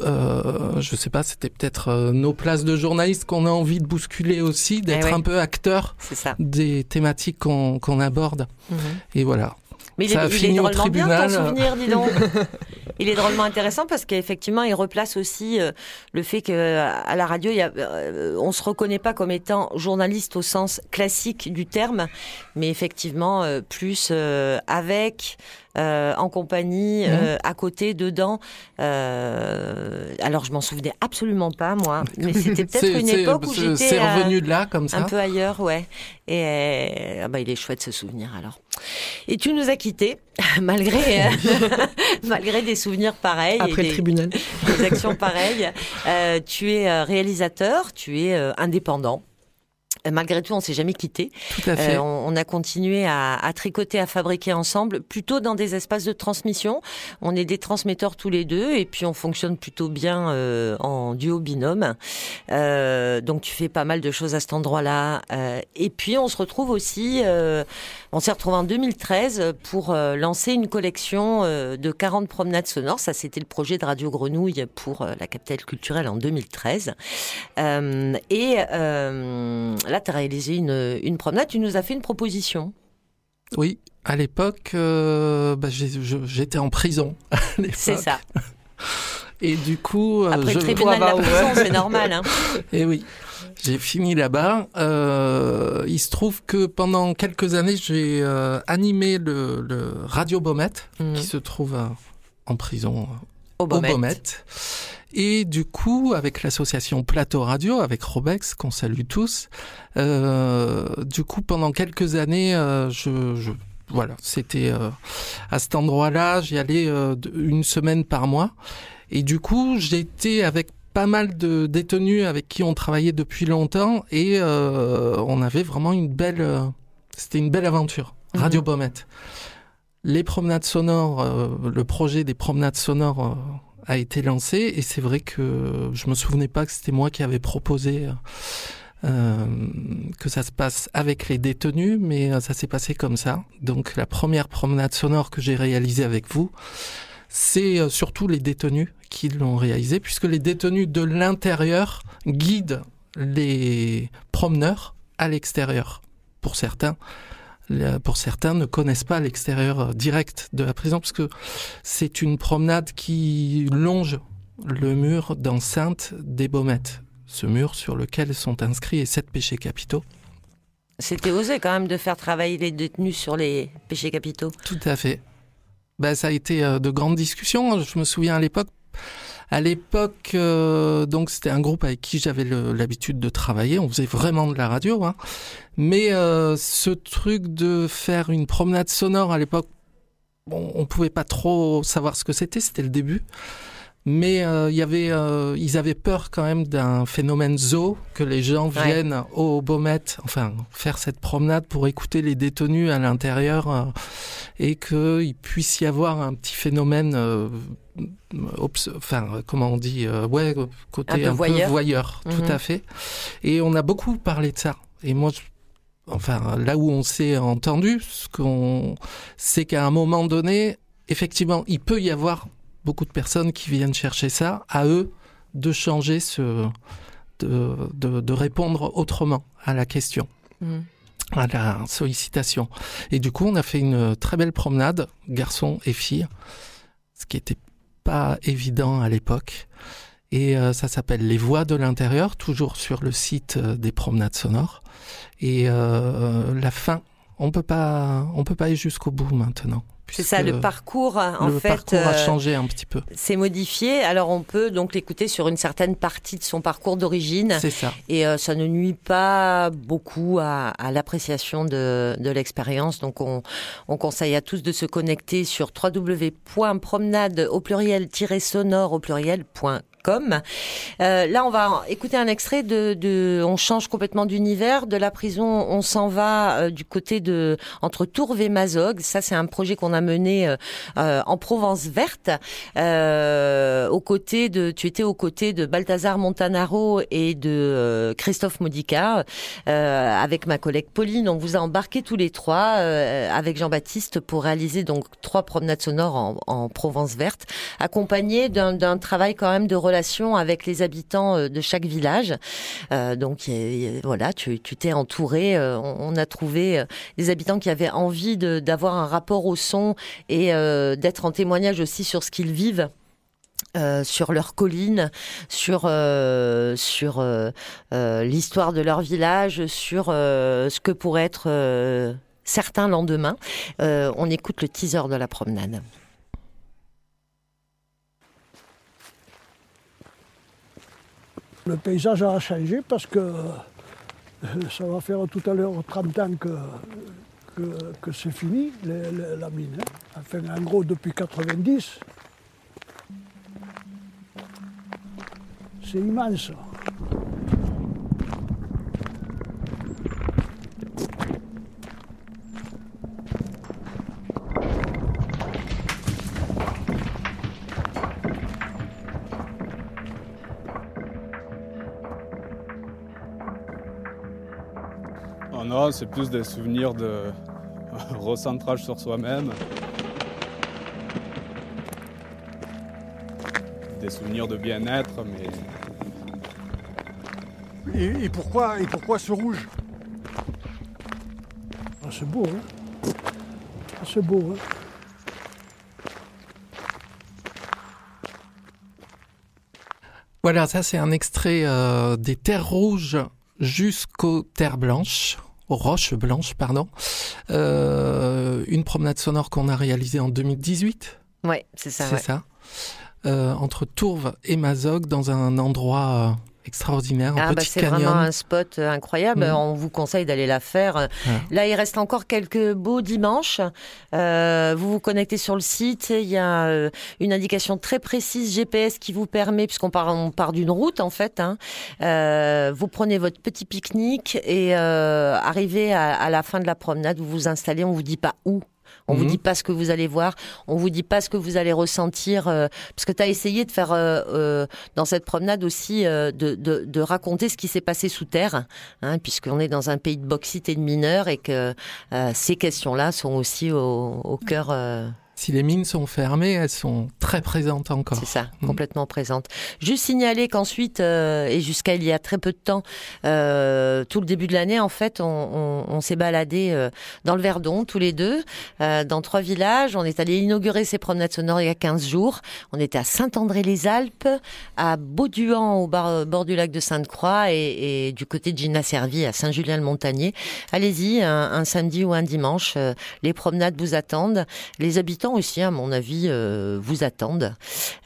euh, je sais pas, c'était peut-être nos places de journalistes qu'on a envie de bousculer aussi, d'être eh un peu acteur des thématiques qu'on aborde. Mhm. Et voilà. Mais il, est, il drôlement bien ton souvenir, dis donc. il est drôlement intéressant parce qu'effectivement, il replace aussi euh, le fait que euh, à la radio, il y a, euh, on se reconnaît pas comme étant journaliste au sens classique du terme, mais effectivement plus avec euh, en compagnie, mhm. euh, à côté, dedans. Euh, alors je m'en souvenais absolument pas moi, mais c'était peut-être une époque où j'étais. C'est revenu de là comme ça. Un peu ailleurs, ouais. Et ah bah, il est chouette ce souvenir alors. Et tu nous as quittés malgré malgré des souvenirs pareils. Après le tribunal. Des actions pareilles. tu es réalisateur, tu es indépendant. Euh, malgré tout, on s'est jamais quitté. Tout à fait. Euh, on, a continué à, à, tricoter, à fabriquer ensemble, plutôt dans des espaces de transmission. On est des transmetteurs tous les deux, et puis on fonctionne plutôt bien euh, en duo binôme. Euh, donc tu fais pas mal de choses à cet endroit-là. Euh, et puis on se retrouve aussi, on s'est retrouvé en 2013 pour lancer une collection de 40 promenades sonores. Ça, c'était le projet de Radio Grenouille pour la capitale culturelle en 2013. et là, tu as réalisé une, une, promenade, tu nous as fait une proposition. Oui, à l'époque, euh, bah, j'étais en prison. C'est ça. Et du coup, euh, après je... le tribunal de la prison, c'est normal. Hein. Et oui, j'ai fini là-bas. Euh, il se trouve que pendant quelques années, j'ai euh, animé le, le, Radio Bomet, mmh. qui se trouve en prison au Bomet. Et du coup, avec l'association Plateau Radio, avec Robex, qu'on salue tous, euh, du coup, pendant quelques années, euh, je, je, voilà, c'était euh, à cet endroit-là, j'y allais euh, une semaine par mois. Et du coup, j'étais avec pas mal de détenus avec qui on travaillait depuis longtemps et euh, on avait vraiment une belle, c'était une belle aventure. Mhm. Radio Bomet. Les promenades sonores, le projet des promenades sonores a été lancé et c'est vrai que je me souvenais pas que c'était moi qui avais proposé euh, que ça se passe avec les détenus, mais euh, ça s'est passé comme ça. Donc la première promenade sonore que j'ai réalisée avec vous, c'est euh, surtout les détenus qui l'ont réalisé, puisque les détenus de l'intérieur guident les promeneurs à l'extérieur, pour certains, pour certains, ne connaissent pas l'extérieur direct de la prison, parce que c'est une promenade qui longe le mur d'enceinte des Baumettes, ce mur sur lequel sont inscrits les sept péchés capitaux. C'était osé quand même de faire travailler les détenus sur les péchés capitaux. Tout à fait. Ben, ça a été euh, de grandes discussions. Je me souviens à l'époque, à l'époque, euh, donc c'était un groupe avec qui j'avais l'habitude de travailler. On faisait vraiment de la radio, hein. mais euh, ce truc de faire une promenade sonore à l'époque, bon, on pouvait pas trop savoir ce que c'était. C'était le début mais euh, il y avait, euh, ils avaient peur quand même d'un phénomène zoo, que les gens viennent au Baumettes, enfin faire cette promenade pour écouter les détenus à l'intérieur euh, et qu'il puisse y avoir un petit phénomène, enfin comment on dit, ouais, côté un, peu voyeur, tout mhm. à fait. Et on a beaucoup parlé de ça. Et moi, enfin là où on s'est entendu, ce qu'on, c'est qu'à un moment donné, effectivement, il peut y avoir beaucoup de personnes qui viennent chercher ça, à eux de changer ce, de, de, répondre autrement à la question. Mm. à la sollicitation. Et du coup, on a fait une très belle promenade, garçons et filles, ce qui n'était pas évident à l'époque. Et euh, ça s'appelle Les Voix de l'intérieur, toujours sur le site euh, des promenades sonores. Et euh, la fin, on peut pas, on peut pas aller jusqu'au bout maintenant. C'est ça, le parcours, en le fait. parcours a euh, changé un petit peu. C'est modifié. Alors, on peut donc l'écouter sur une certaine partie de son parcours d'origine. C'est ça. Et euh, ça ne nuit pas beaucoup à, à l'appréciation de, de l'expérience. Donc, on, on, conseille à tous de se connecter sur www.promenade au pluriel-sonore au pluriel.com Euh, là, on va écouter un extrait de, de on change complètement d'univers. De la prison, on s'en va euh, du côté de entre Tourves et Mazog. Ça, c'est un projet qu'on a mené euh, euh en Provence verte, euh, aux côtés de. Tu étais aux côtés de Balthazar Montanaro et de euh, Christophe Modica, avec ma collègue Pauline. On vous a embarqué tous les trois avec Jean-Baptiste pour réaliser donc trois promenades sonores en, en Provence verte, accompagnés d'un travail quand même de relation avec les habitants euh, de chaque village. Euh, donc voilà, tu t'es entouré. Euh, on, a trouvé des habitants qui avaient envie d'avoir un rapport au son et d'être en témoignage aussi sur ce qu'ils vivent. sur leur colline, sur sur l'histoire de leur village, sur ce que pourrait être certains lendemains. on écoute le teaser de la promenade. Le paysage a changé parce que euh, ça va faire tout à l'heure 30 ans que, c'est fini, la mine. Hein. Enfin, en gros, depuis 90. C'est immense. C'est plus des souvenirs de recentrage sur soi-même. Des souvenirs de bien-être, mais. Et, pourquoi, et pourquoi ce rouge? Ah, C'est beau, hein ah, C'est beau, hein Voilà, ça c'est un extrait euh, des terres rouges jusqu'aux terres blanches. Roche Blanche, pardon. Euh, une promenade sonore qu'on a réalisée en 2018. Ouais, c'est ça. C'est ça. Euh, entre Tourves et Mazog, dans un endroit euh, extraordinaire, un ah, bah, C'est vraiment un spot incroyable. Mm. On vous conseille d'aller la faire. Là, il reste encore quelques beaux dimanches. Euh, vous vous connectez sur le site. Il y a euh, une indication très précise GPS qui vous permet, puisqu'on part, on part d'une route en fait. Hein, euh, vous prenez votre petit pique-nique et euh, arrivez à, à, la fin de la promenade, vous vous installez. On vous dit pas où on vous mhm. dit pas ce que vous allez voir, on vous dit pas ce que vous allez ressentir, euh, parce que tu as essayé de faire euh, euh, dans cette promenade aussi de, de, raconter ce qui s'est passé sous terre, hein, puisqu'on est dans un pays de bauxite et de mineurs et que ces questions-là sont aussi au, au cœur si les mines sont fermées, elles sont très présentes encore. C'est ça, mm. complètement présentes. Juste signaler qu'ensuite, euh, et jusqu'à il y a très peu de temps, euh, tout le début de l'année, en fait, on, on, s'est baladé euh, dans le Verdon, tous les deux, dans trois villages. On est allé inaugurer ces promenades sonores il y a 15 jours. On était à Saint-André-les-Alpes, à Bauduan, au bord du lac de Sainte-Croix, et, et, du côté de Gina Servi, à Saint-Julien-le-Montagnier. Allez-y, un, un, samedi ou un dimanche, les promenades vous attendent. Les habitants aussi, à mon avis, vous attendent.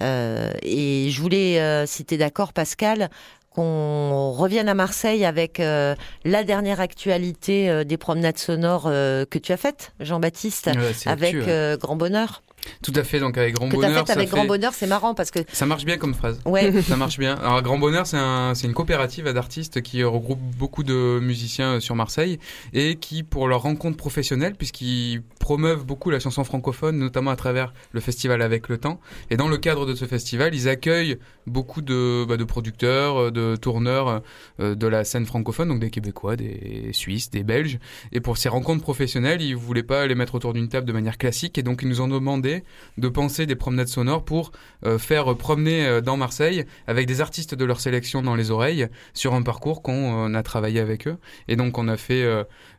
et je voulais, si tu es d'accord, Pascal, qu'on revienne à Marseille avec euh, la dernière actualité euh, des promenades sonores euh, que tu as faites, Jean-Baptiste, avec Grand Bonheur. Tout à fait, donc avec grand bonheur. Fait avec grand bonheur, c'est marrant parce que. Ça marche bien comme phrase. Ouais. ça marche bien. Alors, grand bonheur, c'est un, une coopérative d'artistes qui regroupe beaucoup de musiciens sur Marseille et qui, pour leur rencontre professionnelle, puisqu'ils promeuvent beaucoup la chanson francophone, notamment à travers le festival Avec le Temps. Et dans le cadre de ce festival, ils accueillent beaucoup de, bah, producteurs, de tourneurs euh, de la scène francophone, donc des Québécois, des Suisses, des Belges. Et pour ces rencontres professionnelles, ils voulaient pas les mettre autour d'une table de manière classique et donc ils nous ont demandé de penser des promenades sonores pour euh, faire promener euh, dans Marseille avec des artistes de leur sélection dans les oreilles sur un parcours qu'on euh, a travaillé avec eux. Et donc on a fait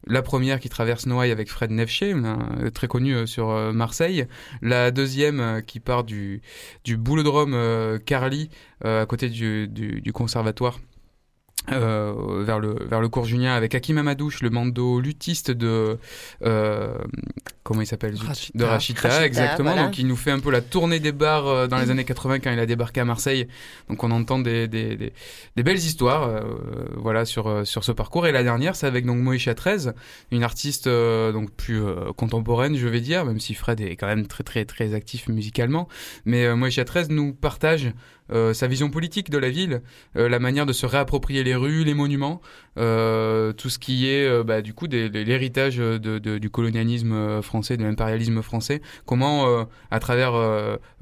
la première qui traverse Noailles avec Fred Nefché, très connu sur Marseille. La deuxième qui part du, du boulodrome Carly à côté du, du conservatoire euh, vers le vers le cours Julien avec Hakim Amadouche, le mando luthiste de euh, comment il s'appelle? De Rachita, exactement. Donc il nous fait un peu la tournée des bars euh, dans les années 80 quand il a débarqué à Marseille. Donc on entend des des, des, des belles histoires euh, voilà sur sur ce parcours. Et la dernière, c'est avec donc Moïse 13, une artiste donc plus contemporaine, je vais dire, même si Fred est quand même très très très actif musicalement. Mais Moïse 13 nous partage euh, sa vision politique de la ville, euh, la manière de se réapproprier les rues, les monuments, euh, tout ce qui est euh, bah, du coup l'héritage de, de, du colonialisme français, de l'impérialisme français. Comment, à travers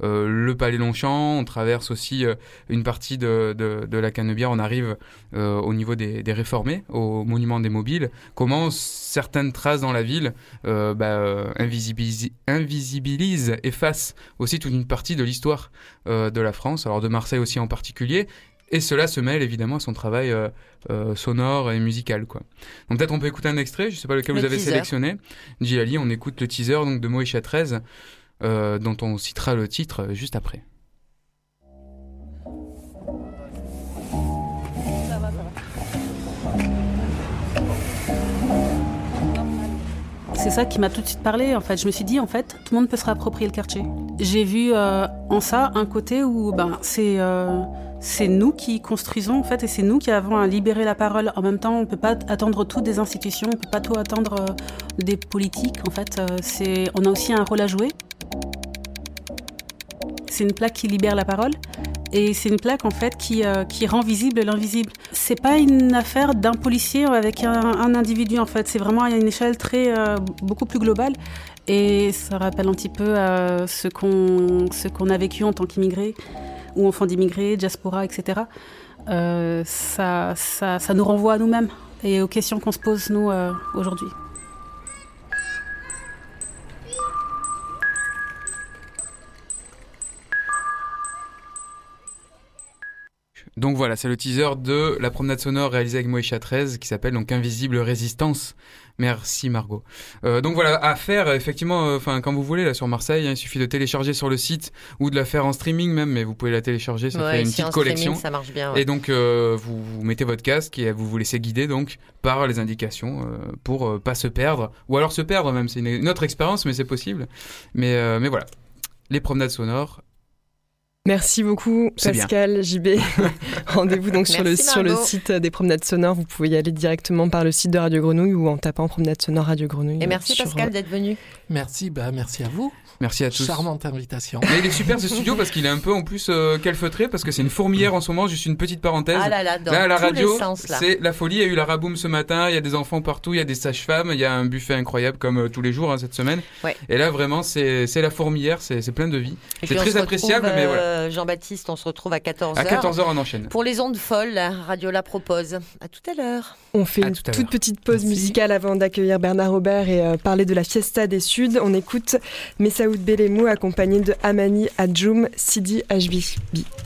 le Palais Longchamp, on traverse aussi une partie de, la Canebière, on arrive au niveau des, des, réformés, au monument des mobiles. Comment certaines traces dans la ville bah, invisibilisent, effacent aussi toute une partie de l'histoire de la France, alors de Marseille aussi en particulier, et cela se mêle évidemment à son travail euh, euh, sonore et musical. Quoi. Donc peut-être on peut écouter un extrait, je ne sais pas lequel vous avez sélectionné. Djilali, on écoute le teaser donc, de Moïcha 13, euh, dont on citera le titre juste après. C'est ça qui m'a tout de suite parlé. En fait, je me suis dit, en fait, tout le monde peut se réapproprier le quartier. J'ai vu en ça un côté où ben, c'est c'est nous qui construisons en fait et c'est nous qui avons à libérer la parole. En même temps, on ne peut pas attendre tout des institutions, on ne peut pas tout attendre euh, des politiques. En fait, euh, on a aussi un rôle à jouer. C'est une plaque qui libère la parole et c'est une plaque en fait qui, euh, qui rend visible l'invisible. C'est pas une affaire d'un policier avec un, individu en fait. C'est vraiment à une échelle très beaucoup plus globale et ça rappelle un petit peu ce qu'on ce a vécu en tant qu'immigré ou enfants d'immigrés, diaspora, etc., euh, ça, ça, ça, nous renvoie à nous-mêmes et aux questions qu'on se pose, nous, euh, aujourd'hui. Donc voilà, c'est le teaser de la promenade sonore réalisée avec Moïcha 13 qui s'appelle donc Invisible Résistance. Merci Margot. Euh, donc voilà, à faire effectivement, euh, enfin quand vous voulez là sur Marseille, hein, il suffit de télécharger sur le site ou de la faire en streaming même, mais vous pouvez la télécharger, ça fait une petite collection. ça marche bien. Et donc euh, vous, vous, mettez votre casque et vous vous laissez guider donc par les indications euh, pour euh, pas se perdre ou alors se perdre même. C'est une, une, autre expérience, mais c'est possible. Mais mais voilà, les promenades sonores Merci beaucoup Pascal, JB. Rendez-vous donc sur le, sur le site des promenades sonores. Vous pouvez y aller directement par le site de Radio Grenouille ou en tapant promenade sonore Radio Grenouille. Et merci Pascal d'être venu. Merci, bah merci à vous. Merci à tous. Charmante invitation. Mais il est super ce studio parce qu'il est un peu en plus euh, calfeutré parce que c'est une fourmilière en ce moment. Juste une petite parenthèse. Ah là là, dans là, la radio, c'est la folie. Il y a eu la raboum ce matin. Il y a des enfants partout. Il y a des sages-femmes. Il y a un buffet incroyable comme euh, tous les jours hein, cette semaine. Ouais. Et là vraiment, c'est la fourmilière. C'est plein de vie. C'est très appréciable, mais voilà euh, Jean-Baptiste. On se retrouve à 14h. À 14h, on enchaîne. Pour les ondes folles, Radio La propose. À tout à l'heure. On fait une toute petite pause musicale avant d'accueillir Bernard Robert et euh, parler de la Fiesta des Suds. On écoute Messaoud Belemou accompagné de Amani Adjoum Sidi HB.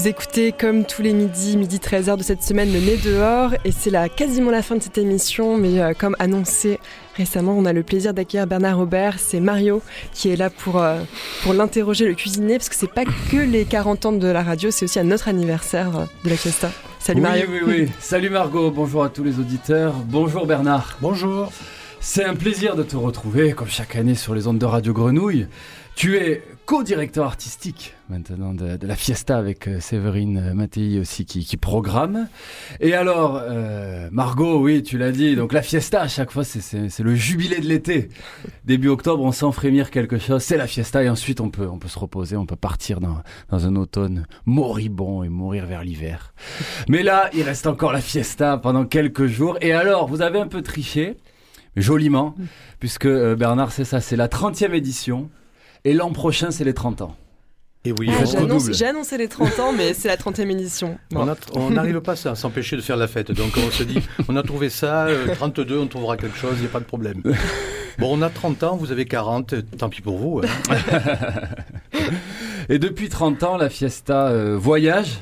Vous écoutez comme tous les midis, midi 13h de cette semaine, le nez dehors. Et c'est là quasiment la fin de cette émission. Mais euh, comme annoncé récemment, on a le plaisir d'accueillir Bernard Robert. C'est Mario qui est là pour, euh, pour l'interroger, le cuisiner. Parce que c'est pas que les 40 ans de la radio, c'est aussi un autre anniversaire euh, de la fiesta. Salut Mario. Oui, oui, oui. Salut Margot. Bonjour à tous les auditeurs. Bonjour Bernard. Bonjour. C'est un plaisir de te retrouver, comme chaque année, sur les ondes de Radio Grenouille. Tu es co-directeur artistique maintenant de, la Fiesta avec euh, Séverine euh, Mattei aussi qui, programme. Et alors, euh, Margot, oui, tu l'as dit, donc la Fiesta à chaque fois c'est le jubilé de l'été. Début octobre, on sent frémir quelque chose, c'est la Fiesta et ensuite on peut, on peut se reposer, on peut partir dans, un automne moribond et mourir vers l'hiver. Mais là, il reste encore la Fiesta pendant quelques jours. Et alors, vous avez un peu triché, joliment, puisque Bernard, c'est ça, c'est la 30e édition. Et l'an prochain, c'est les 30 ans. Et oui, ah, j'ai annoncé les 30 ans, mais c'est la 30e édition. On n'arrive pas à s'empêcher de faire la fête. Donc on se dit, on a trouvé ça, 32, euh, on trouvera quelque chose, il n'y a pas de problème. Bon, on a 30 ans, vous avez 40, tant pis pour vous. Hein. Et depuis 30 ans, la Fiesta euh, voyage.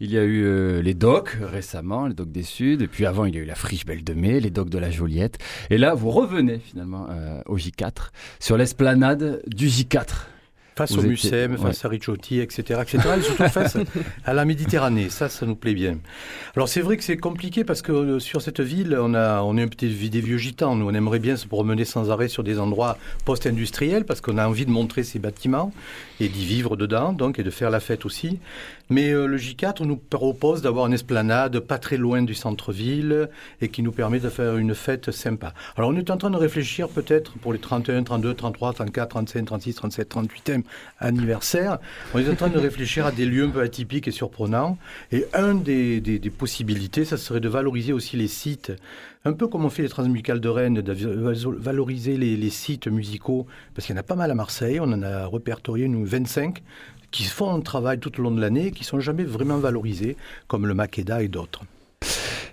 Il y a eu euh, les docks récemment, les docks des Suds, et puis avant il y a eu la Friche Belle de Mai, les docks de la Joliette. Et là, vous revenez finalement au J4, sur l'esplanade du J4 face au Mucem, face à Ricciotti, etc., etc. Et surtout face à la Méditerranée. Ça, ça nous plaît bien. Alors c'est vrai que c'est compliqué parce que euh, sur cette ville, on a, on est un petit des vieux gitans. Nous, on aimerait bien se promener sans arrêt sur des endroits post-industriels parce qu'on a envie de montrer ces bâtiments et d'y vivre dedans, donc et de faire la fête aussi. Mais euh, le J4 nous propose d'avoir une esplanade pas très loin du centre-ville et qui nous permet de faire une fête sympa. Alors on est en train de réfléchir peut-être pour les 31, 32, 33, 34, 35, 36, 37, 38e anniversaire. On est en train de réfléchir à des lieux un peu atypiques et surprenants. Et un des, possibilités, ça serait de valoriser aussi les sites un peu comme on fait les transmusicales de Rennes, de valoriser les, sites musicaux, parce qu'il y en a pas mal à Marseille, on en a répertorié nous 25, qui font un travail tout au long de l'année, qui sont jamais vraiment valorisés, comme le Makeda et d'autres.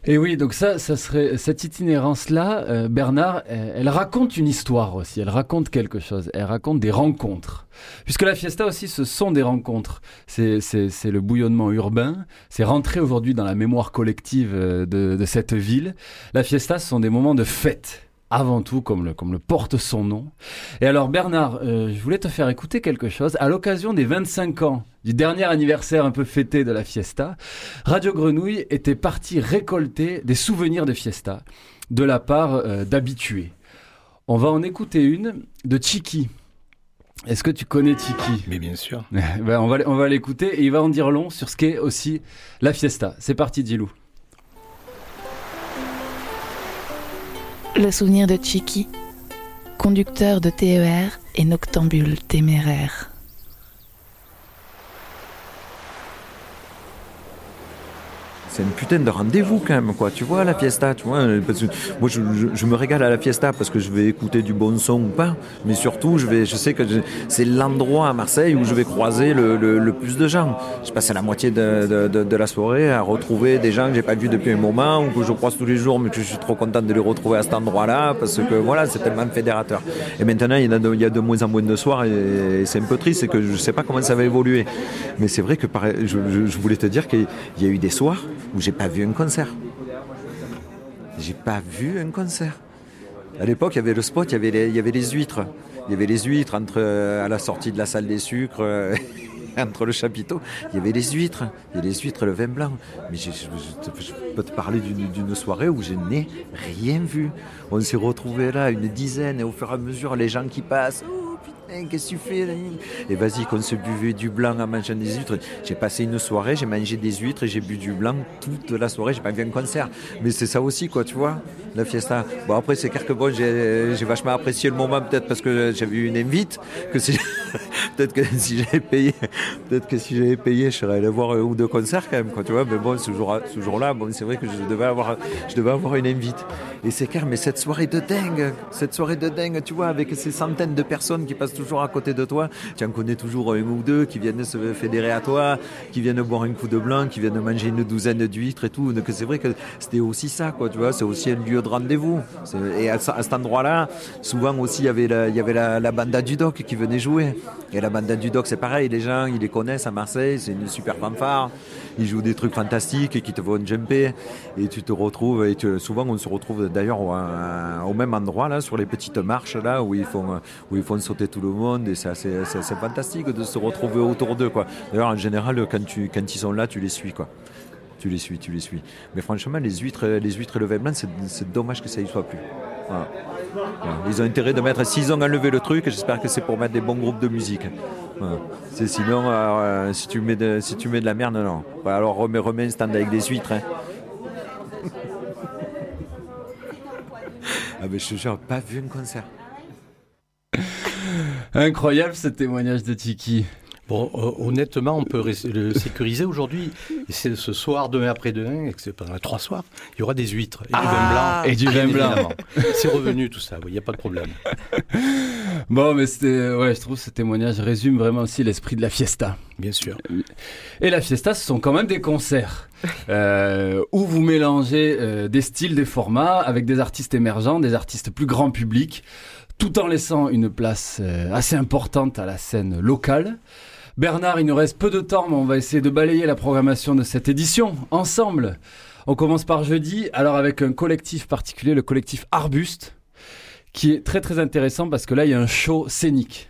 Et oui, donc ça, ça serait cette itinérance-là, euh, Bernard, elle, raconte une histoire aussi. Elle raconte quelque chose. Elle raconte des rencontres, puisque la fiesta aussi, ce sont des rencontres. C'est le bouillonnement urbain. C'est rentrer aujourd'hui dans la mémoire collective euh, de, de cette ville. La fiesta, ce sont des moments de fête avant tout, comme le, comme le porte son nom. Et alors Bernard, euh, je voulais te faire écouter quelque chose. À l'occasion des 25 ans du dernier anniversaire un peu fêté de la fiesta, Radio Grenouille était parti récolter des souvenirs de fiesta de la part euh, d'habitués. On va en écouter une de Chiki. Est-ce que tu connais Chiki Mais bien sûr. ben, on va, on va l'écouter et il va en dire long sur ce qu'est aussi la fiesta. C'est parti, Dilou. Le souvenir de Chiki, conducteur de TER et noctambule téméraire. C'est une putain de rendez-vous quand même, quoi. Tu vois, la fiesta, tu vois. Euh, moi, je, me régale à la fiesta parce que je vais écouter du bon son ou pas. Mais surtout, je, sais que c'est l'endroit à Marseille où je vais croiser le, plus de gens. Je passe la moitié de, la soirée à retrouver des gens que j'ai pas vus depuis un moment ou que je croise tous les jours, mais que je suis trop content de les retrouver à cet endroit-là parce que voilà, c'est tellement fédérateur. Et maintenant, il y, a de, il y a de moins en moins de soirs et, c'est un peu triste, c'est que je sais pas comment ça va évoluer. Mais c'est vrai que je voulais te dire qu'il y a eu des soirs où j'ai pas vu un concert. J'ai pas vu un concert. À l'époque, il y avait le spot, il y avait les, huîtres. Il y avait les huîtres entre, euh, à la sortie de la salle des sucres, euh, entre le chapiteau. Il y avait les huîtres. Il y avait les huîtres et le vin blanc. Mais je, peux te parler d'une soirée où je n'ai rien vu. On s'est retrouvés là, une dizaine, et au fur et à mesure, les gens qui passent. Hein, qu'est-ce que tu fais Et vas-y, qu'on se buvait du blanc en mangeant des huîtres. J'ai passé une soirée, j'ai mangé des huîtres et j'ai bu du blanc toute la soirée. J'ai pas vu un concert. Mais c'est ça aussi, quoi, tu vois, la fiesta. Bon, après, c'est clair que bon, j'ai vachement apprécié le moment, peut-être parce que j'avais eu une invite. Que peut-être que si j'avais payé, peut-être que si j'avais payé, je serais allé voir un ou deux concerts quand même, quoi, tu vois. Mais bon, ce jour-là, bon, c'est vrai que je devais avoir, je devais avoir une invite. Et c'est clair, mais cette soirée de dingue, cette soirée de dingue, tu vois, avec ces centaines de personnes qui passent toujours à côté de toi. Tu en connais toujours un ou deux qui viennent se fédérer à toi, qui viennent boire un coup de blanc, qui viennent manger une douzaine d'huîtres et tout. Donc c'est vrai que c'était aussi ça, quoi, tu vois. C'est aussi un lieu de rendez-vous. Et à, cet endroit-là, souvent aussi, il y avait la, il y avait banda du doc qui venait jouer. Et la banda du doc, c'est pareil. Les gens, ils les connaissent à Marseille. C'est une super fanfare. Ils jouent des trucs fantastiques et qui te font jumper. Et tu te retrouves, et souvent on se retrouve d'ailleurs au, même endroit, là, sur les petites marches, là, où ils font, où ils font sauter tout le monde. Et c'est fantastique de se retrouver autour d'eux, quoi. D'ailleurs, en général, quand, tu, quand ils sont là, tu les suis, quoi. Tu les suis, tu les suis. Mais franchement, les huîtres, les huîtres et le vin blanc, c'est dommage que ça y soit plus. Ils ont intérêt de mettre, s'ils ont enlevé le truc, j'espère que c'est pour mettre des bons groupes de musique. C'est sinon, euh, si, tu mets de, si tu mets de la merde, non. alors remets, remets un stand avec des huîtres. Hein. ah mais je te jure, pas vu un concert. Incroyable ce témoignage de Tiki. Bon, honnêtement, on peut le sécuriser aujourd'hui. C'est ce soir, demain après-demain, pendant trois soirs, il y aura des huîtres et du vin ah, blanc. Et du vin blanc. C'est revenu tout ça, il n'y a pas de problème. Bon, mais c'était, ouais, je trouve que ce témoignage résume vraiment aussi l'esprit de la fiesta. Bien sûr. Et la fiesta, ce sont quand même des concerts euh, où vous mélangez euh, des styles, des formats avec des artistes émergents, des artistes plus grand public, tout en laissant une place euh, assez importante à la scène locale. Bernard, il nous reste peu de temps, mais on va essayer de balayer la programmation de cette édition ensemble. On commence par jeudi, alors avec un collectif particulier, le collectif Arbuste, qui est très très intéressant parce que là, il y a un show scénique.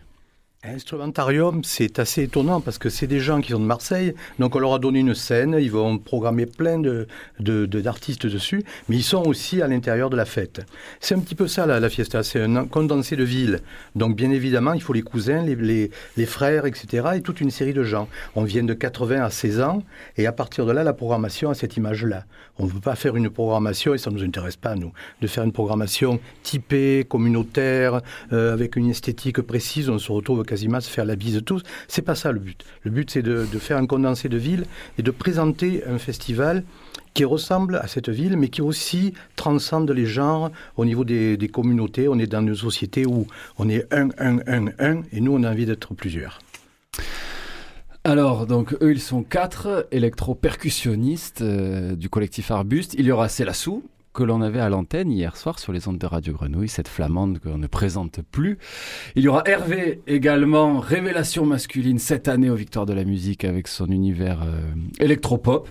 Instrumentarium, c'est assez étonnant parce que c'est des gens qui sont de Marseille, donc on leur a donné une scène, ils vont programmer plein de, d'artistes dessus, mais ils sont aussi à l'intérieur de la fête. C'est un petit peu ça la, fiesta, c'est un condensé de ville. Donc bien évidemment, il faut les cousins, les, les, frères, etc. et toute une série de gens. On vient de 80 à 16 ans et à partir de là, la programmation a cette image-là. On ne veut pas faire une programmation, et ça ne nous intéresse pas, nous, de faire une programmation typée, communautaire, euh, avec une esthétique précise, on se retrouve quasiment se faire la bise de tous. C'est pas ça le but. Le but, c'est de, faire un condensé de ville et de présenter un festival qui ressemble à cette ville, mais qui aussi transcende les genres au niveau des, communautés. On est dans une société où on est un, un, un, un, et nous, on a envie d'être plusieurs. Alors, donc, eux, ils sont quatre électro-percussionnistes euh, du collectif Arbuste. Il y aura Célassou, que l'on avait à l'antenne hier soir sur les ondes de Radio Grenouille, cette flamande qu'on ne présente plus. Il y aura Hervé également, révélation masculine cette année aux Victoires de la musique avec son univers euh, électropop.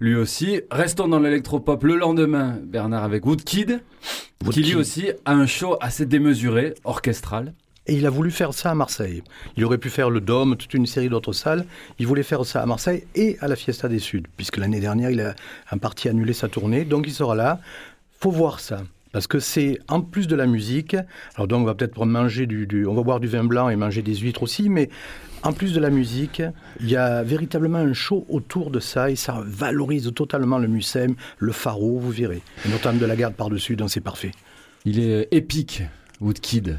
Lui aussi. Restons dans l'électropop le lendemain, Bernard avec Woodkid, Wood qui lui aussi a un show assez démesuré, orchestral. Et il a voulu faire ça à Marseille. Il aurait pu faire le Dôme, toute une série d'autres salles. Il voulait faire ça à Marseille et à la Fiesta des Suds, puisque l'année dernière, il a en partie annulé sa tournée. Donc il sera là. faut voir ça. Parce que c'est en plus de la musique, alors donc on va peut-être manger du, on va boire du vin blanc et manger des huîtres aussi, mais en plus de la musique, il y a véritablement un show autour de ça et ça valorise totalement le Mucem, le Faro, vous verrez. Et notamment de la garde par-dessus, donc c'est parfait. Il est épique, Woodkid.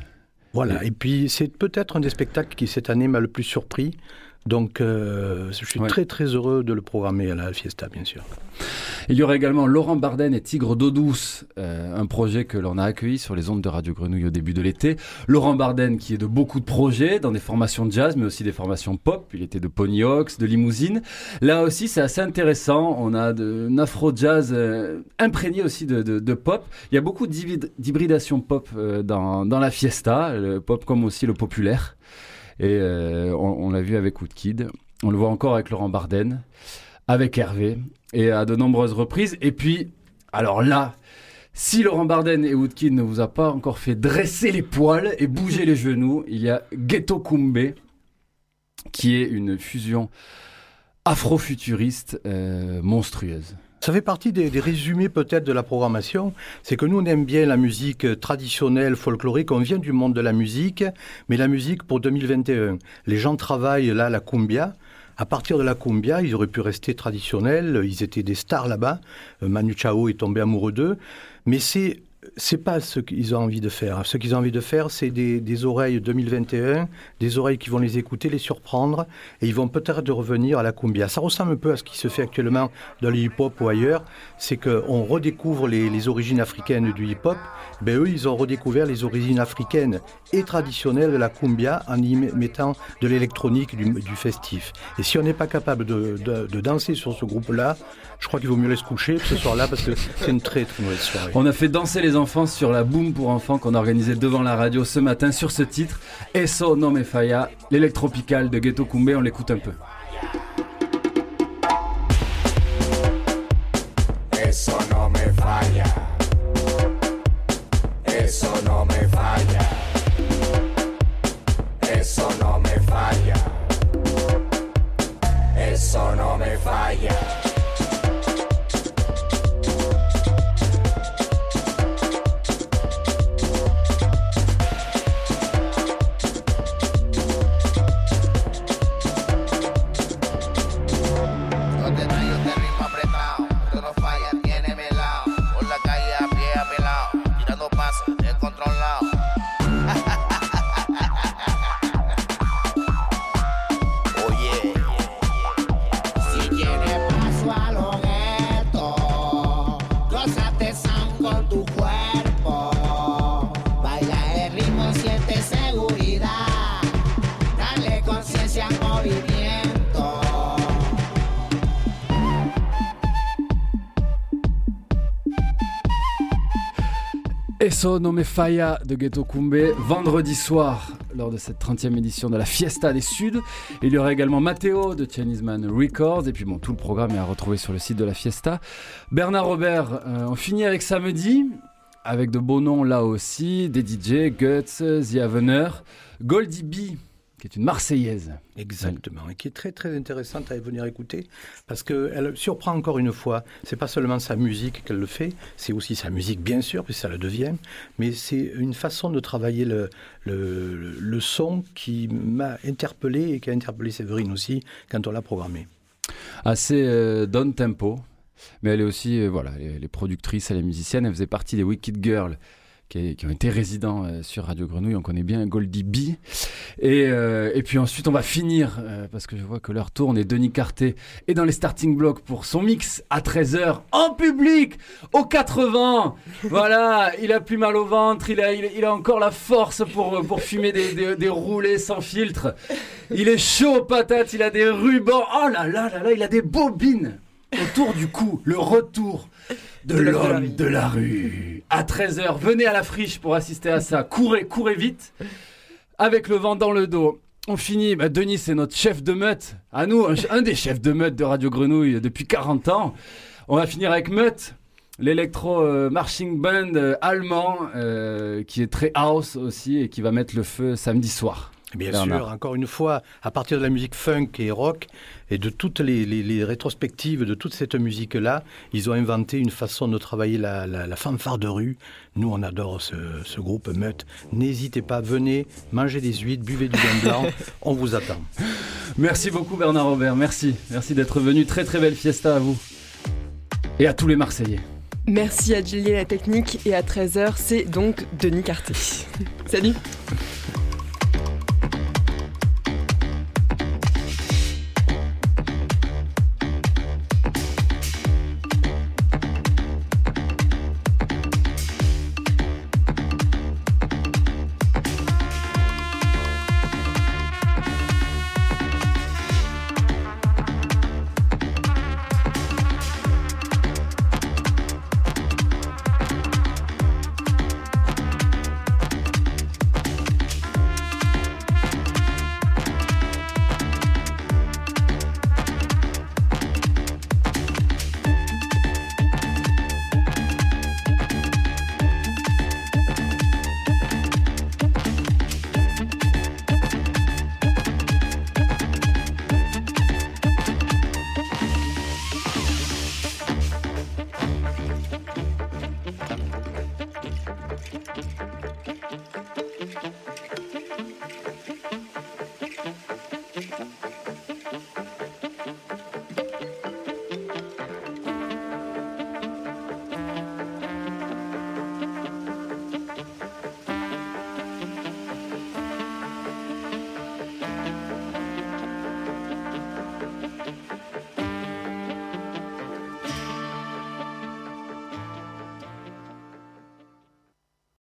Voilà, et puis c'est peut-être un des spectacles qui cette année m'a le plus surpris. Donc euh, je suis très très heureux de le programmer à la Fiesta, bien sûr. Il y aura également Laurent Barden et Tigre d'eau douce, euh, un projet que l'on a accueilli sur les ondes de Radio Grenouille au début de l'été. Laurent Barden qui est de beaucoup de projets dans des formations de jazz, mais aussi des formations pop. Il était de Pony Hawks, de Limousine. Là aussi, c'est assez intéressant. On a de, un afro-jazz euh, imprégné aussi de, de, pop. Il y a beaucoup d'hybridation pop dans, dans la fiesta, le pop comme aussi le populaire. Et on, on l'a vu avec Woodkid. On le voit encore avec Laurent Barden, avec Hervé et à de nombreuses reprises. Et puis, alors là, si Laurent Barden et Woodkid ne vous a pas encore fait dresser les poils et bouger les genoux, il y a Ghetto Kumbe, qui est une fusion afro-futuriste euh, monstrueuse. Ça fait partie des, résumés peut-être de la programmation. C'est que nous, on aime bien la musique traditionnelle, folklorique. On vient du monde de la musique, mais la musique pour 2021. Les gens travaillent là la cumbia. À partir de la cumbia, ils auraient pu rester traditionnels, ils étaient des stars là-bas. Euh, Manu Chao est tombé amoureux d'eux. Mais c'est c'est pas ce qu'ils ont envie de faire. Ce qu'ils ont envie de faire, c'est des, oreilles 2021, des oreilles qui vont les écouter, les surprendre, et ils vont peut-être revenir à la cumbia. Ça ressemble un peu à ce qui se fait actuellement dans le hip-hop ou ailleurs, c'est qu'on redécouvre les, origines africaines du hip-hop. Ben eux, ils ont redécouvert les origines africaines et traditionnelles de la cumbia en y mettant de l'électronique du, festif. Et si on n'est pas capable de danser sur ce groupe-là, je crois qu'il vaut mieux laisser coucher ce soir-là parce que c'est une très très mauvaise soirée. On a fait danser les enfants sur la boom pour enfants qu'on a organisé devant la radio ce matin sur ce titre. Eso no me falla, l'électropical de Ghetto Kumbe, on l'écoute un peu. Eso Eso no me falla de Ghetto Kumbe, vendredi soir, lors de cette 30e édition de la Fiesta des Suds. Il y aura également Matteo de Chinese Records, et puis bon, tout le programme est à retrouver sur le site de la Fiesta. Bernard Robert, euh, on finit avec samedi, avec de beaux noms là aussi, des DJ, Guts, The Avener, Goldie B, qui est une Marseillaise. Exactement, et qui est très très intéressante à venir écouter, parce qu'elle surprend encore une fois. C'est pas seulement sa musique qu'elle le fait, c'est aussi sa musique bien sûr, puis ça le devient, mais c'est une façon de travailler le, le, le son qui m'a interpellé et qui a interpellé Séverine aussi quand on l'a programmé. Assez euh, down tempo, mais elle est aussi, euh, voilà, les, productrices, elle est musicienne, elle faisait partie des Wicked Girls qui, ont été résidents euh, sur Radio Grenouille. On connaît bien Goldie B. Et, euh, et puis ensuite, on va finir, euh, parce que je vois que l'heure tourne, et Denis Carté est dans les starting blocks pour son mix à 13h en public, au 80. voilà, il a plus mal au ventre, il a, il, a encore la force pour, pour fumer des, des, des, roulés sans filtre. Il est chaud patate, il a des rubans. Oh là là là là, il a des bobines autour du cou. Le retour de, l'homme de la rue. À 13h, venez à la friche pour assister à ça. Courez, courez vite. Avec le vent dans le dos. On finit, bah Denis c'est notre chef de meute, à nous, un, des chefs de meute de Radio Grenouille depuis 40 ans. On va finir avec Meute, l'électro euh, marching band euh, allemand euh, qui est très house aussi et qui va mettre le feu samedi soir. Bien sûr, encore une fois, à partir de la musique funk et rock et de toutes les, rétrospectives de toute cette musique-là, ils ont inventé une façon de travailler la, fanfare de rue. Nous, on adore ce, groupe Meute. N'hésitez pas, venez, mangez des huîtres, buvez du vin blanc, on vous attend. Merci beaucoup Bernard Robert, merci. Merci d'être venu. Très très belle fiesta à vous. Et à tous les Marseillais. Merci à Julie la technique et à 13h, c'est donc Denis Carté. Salut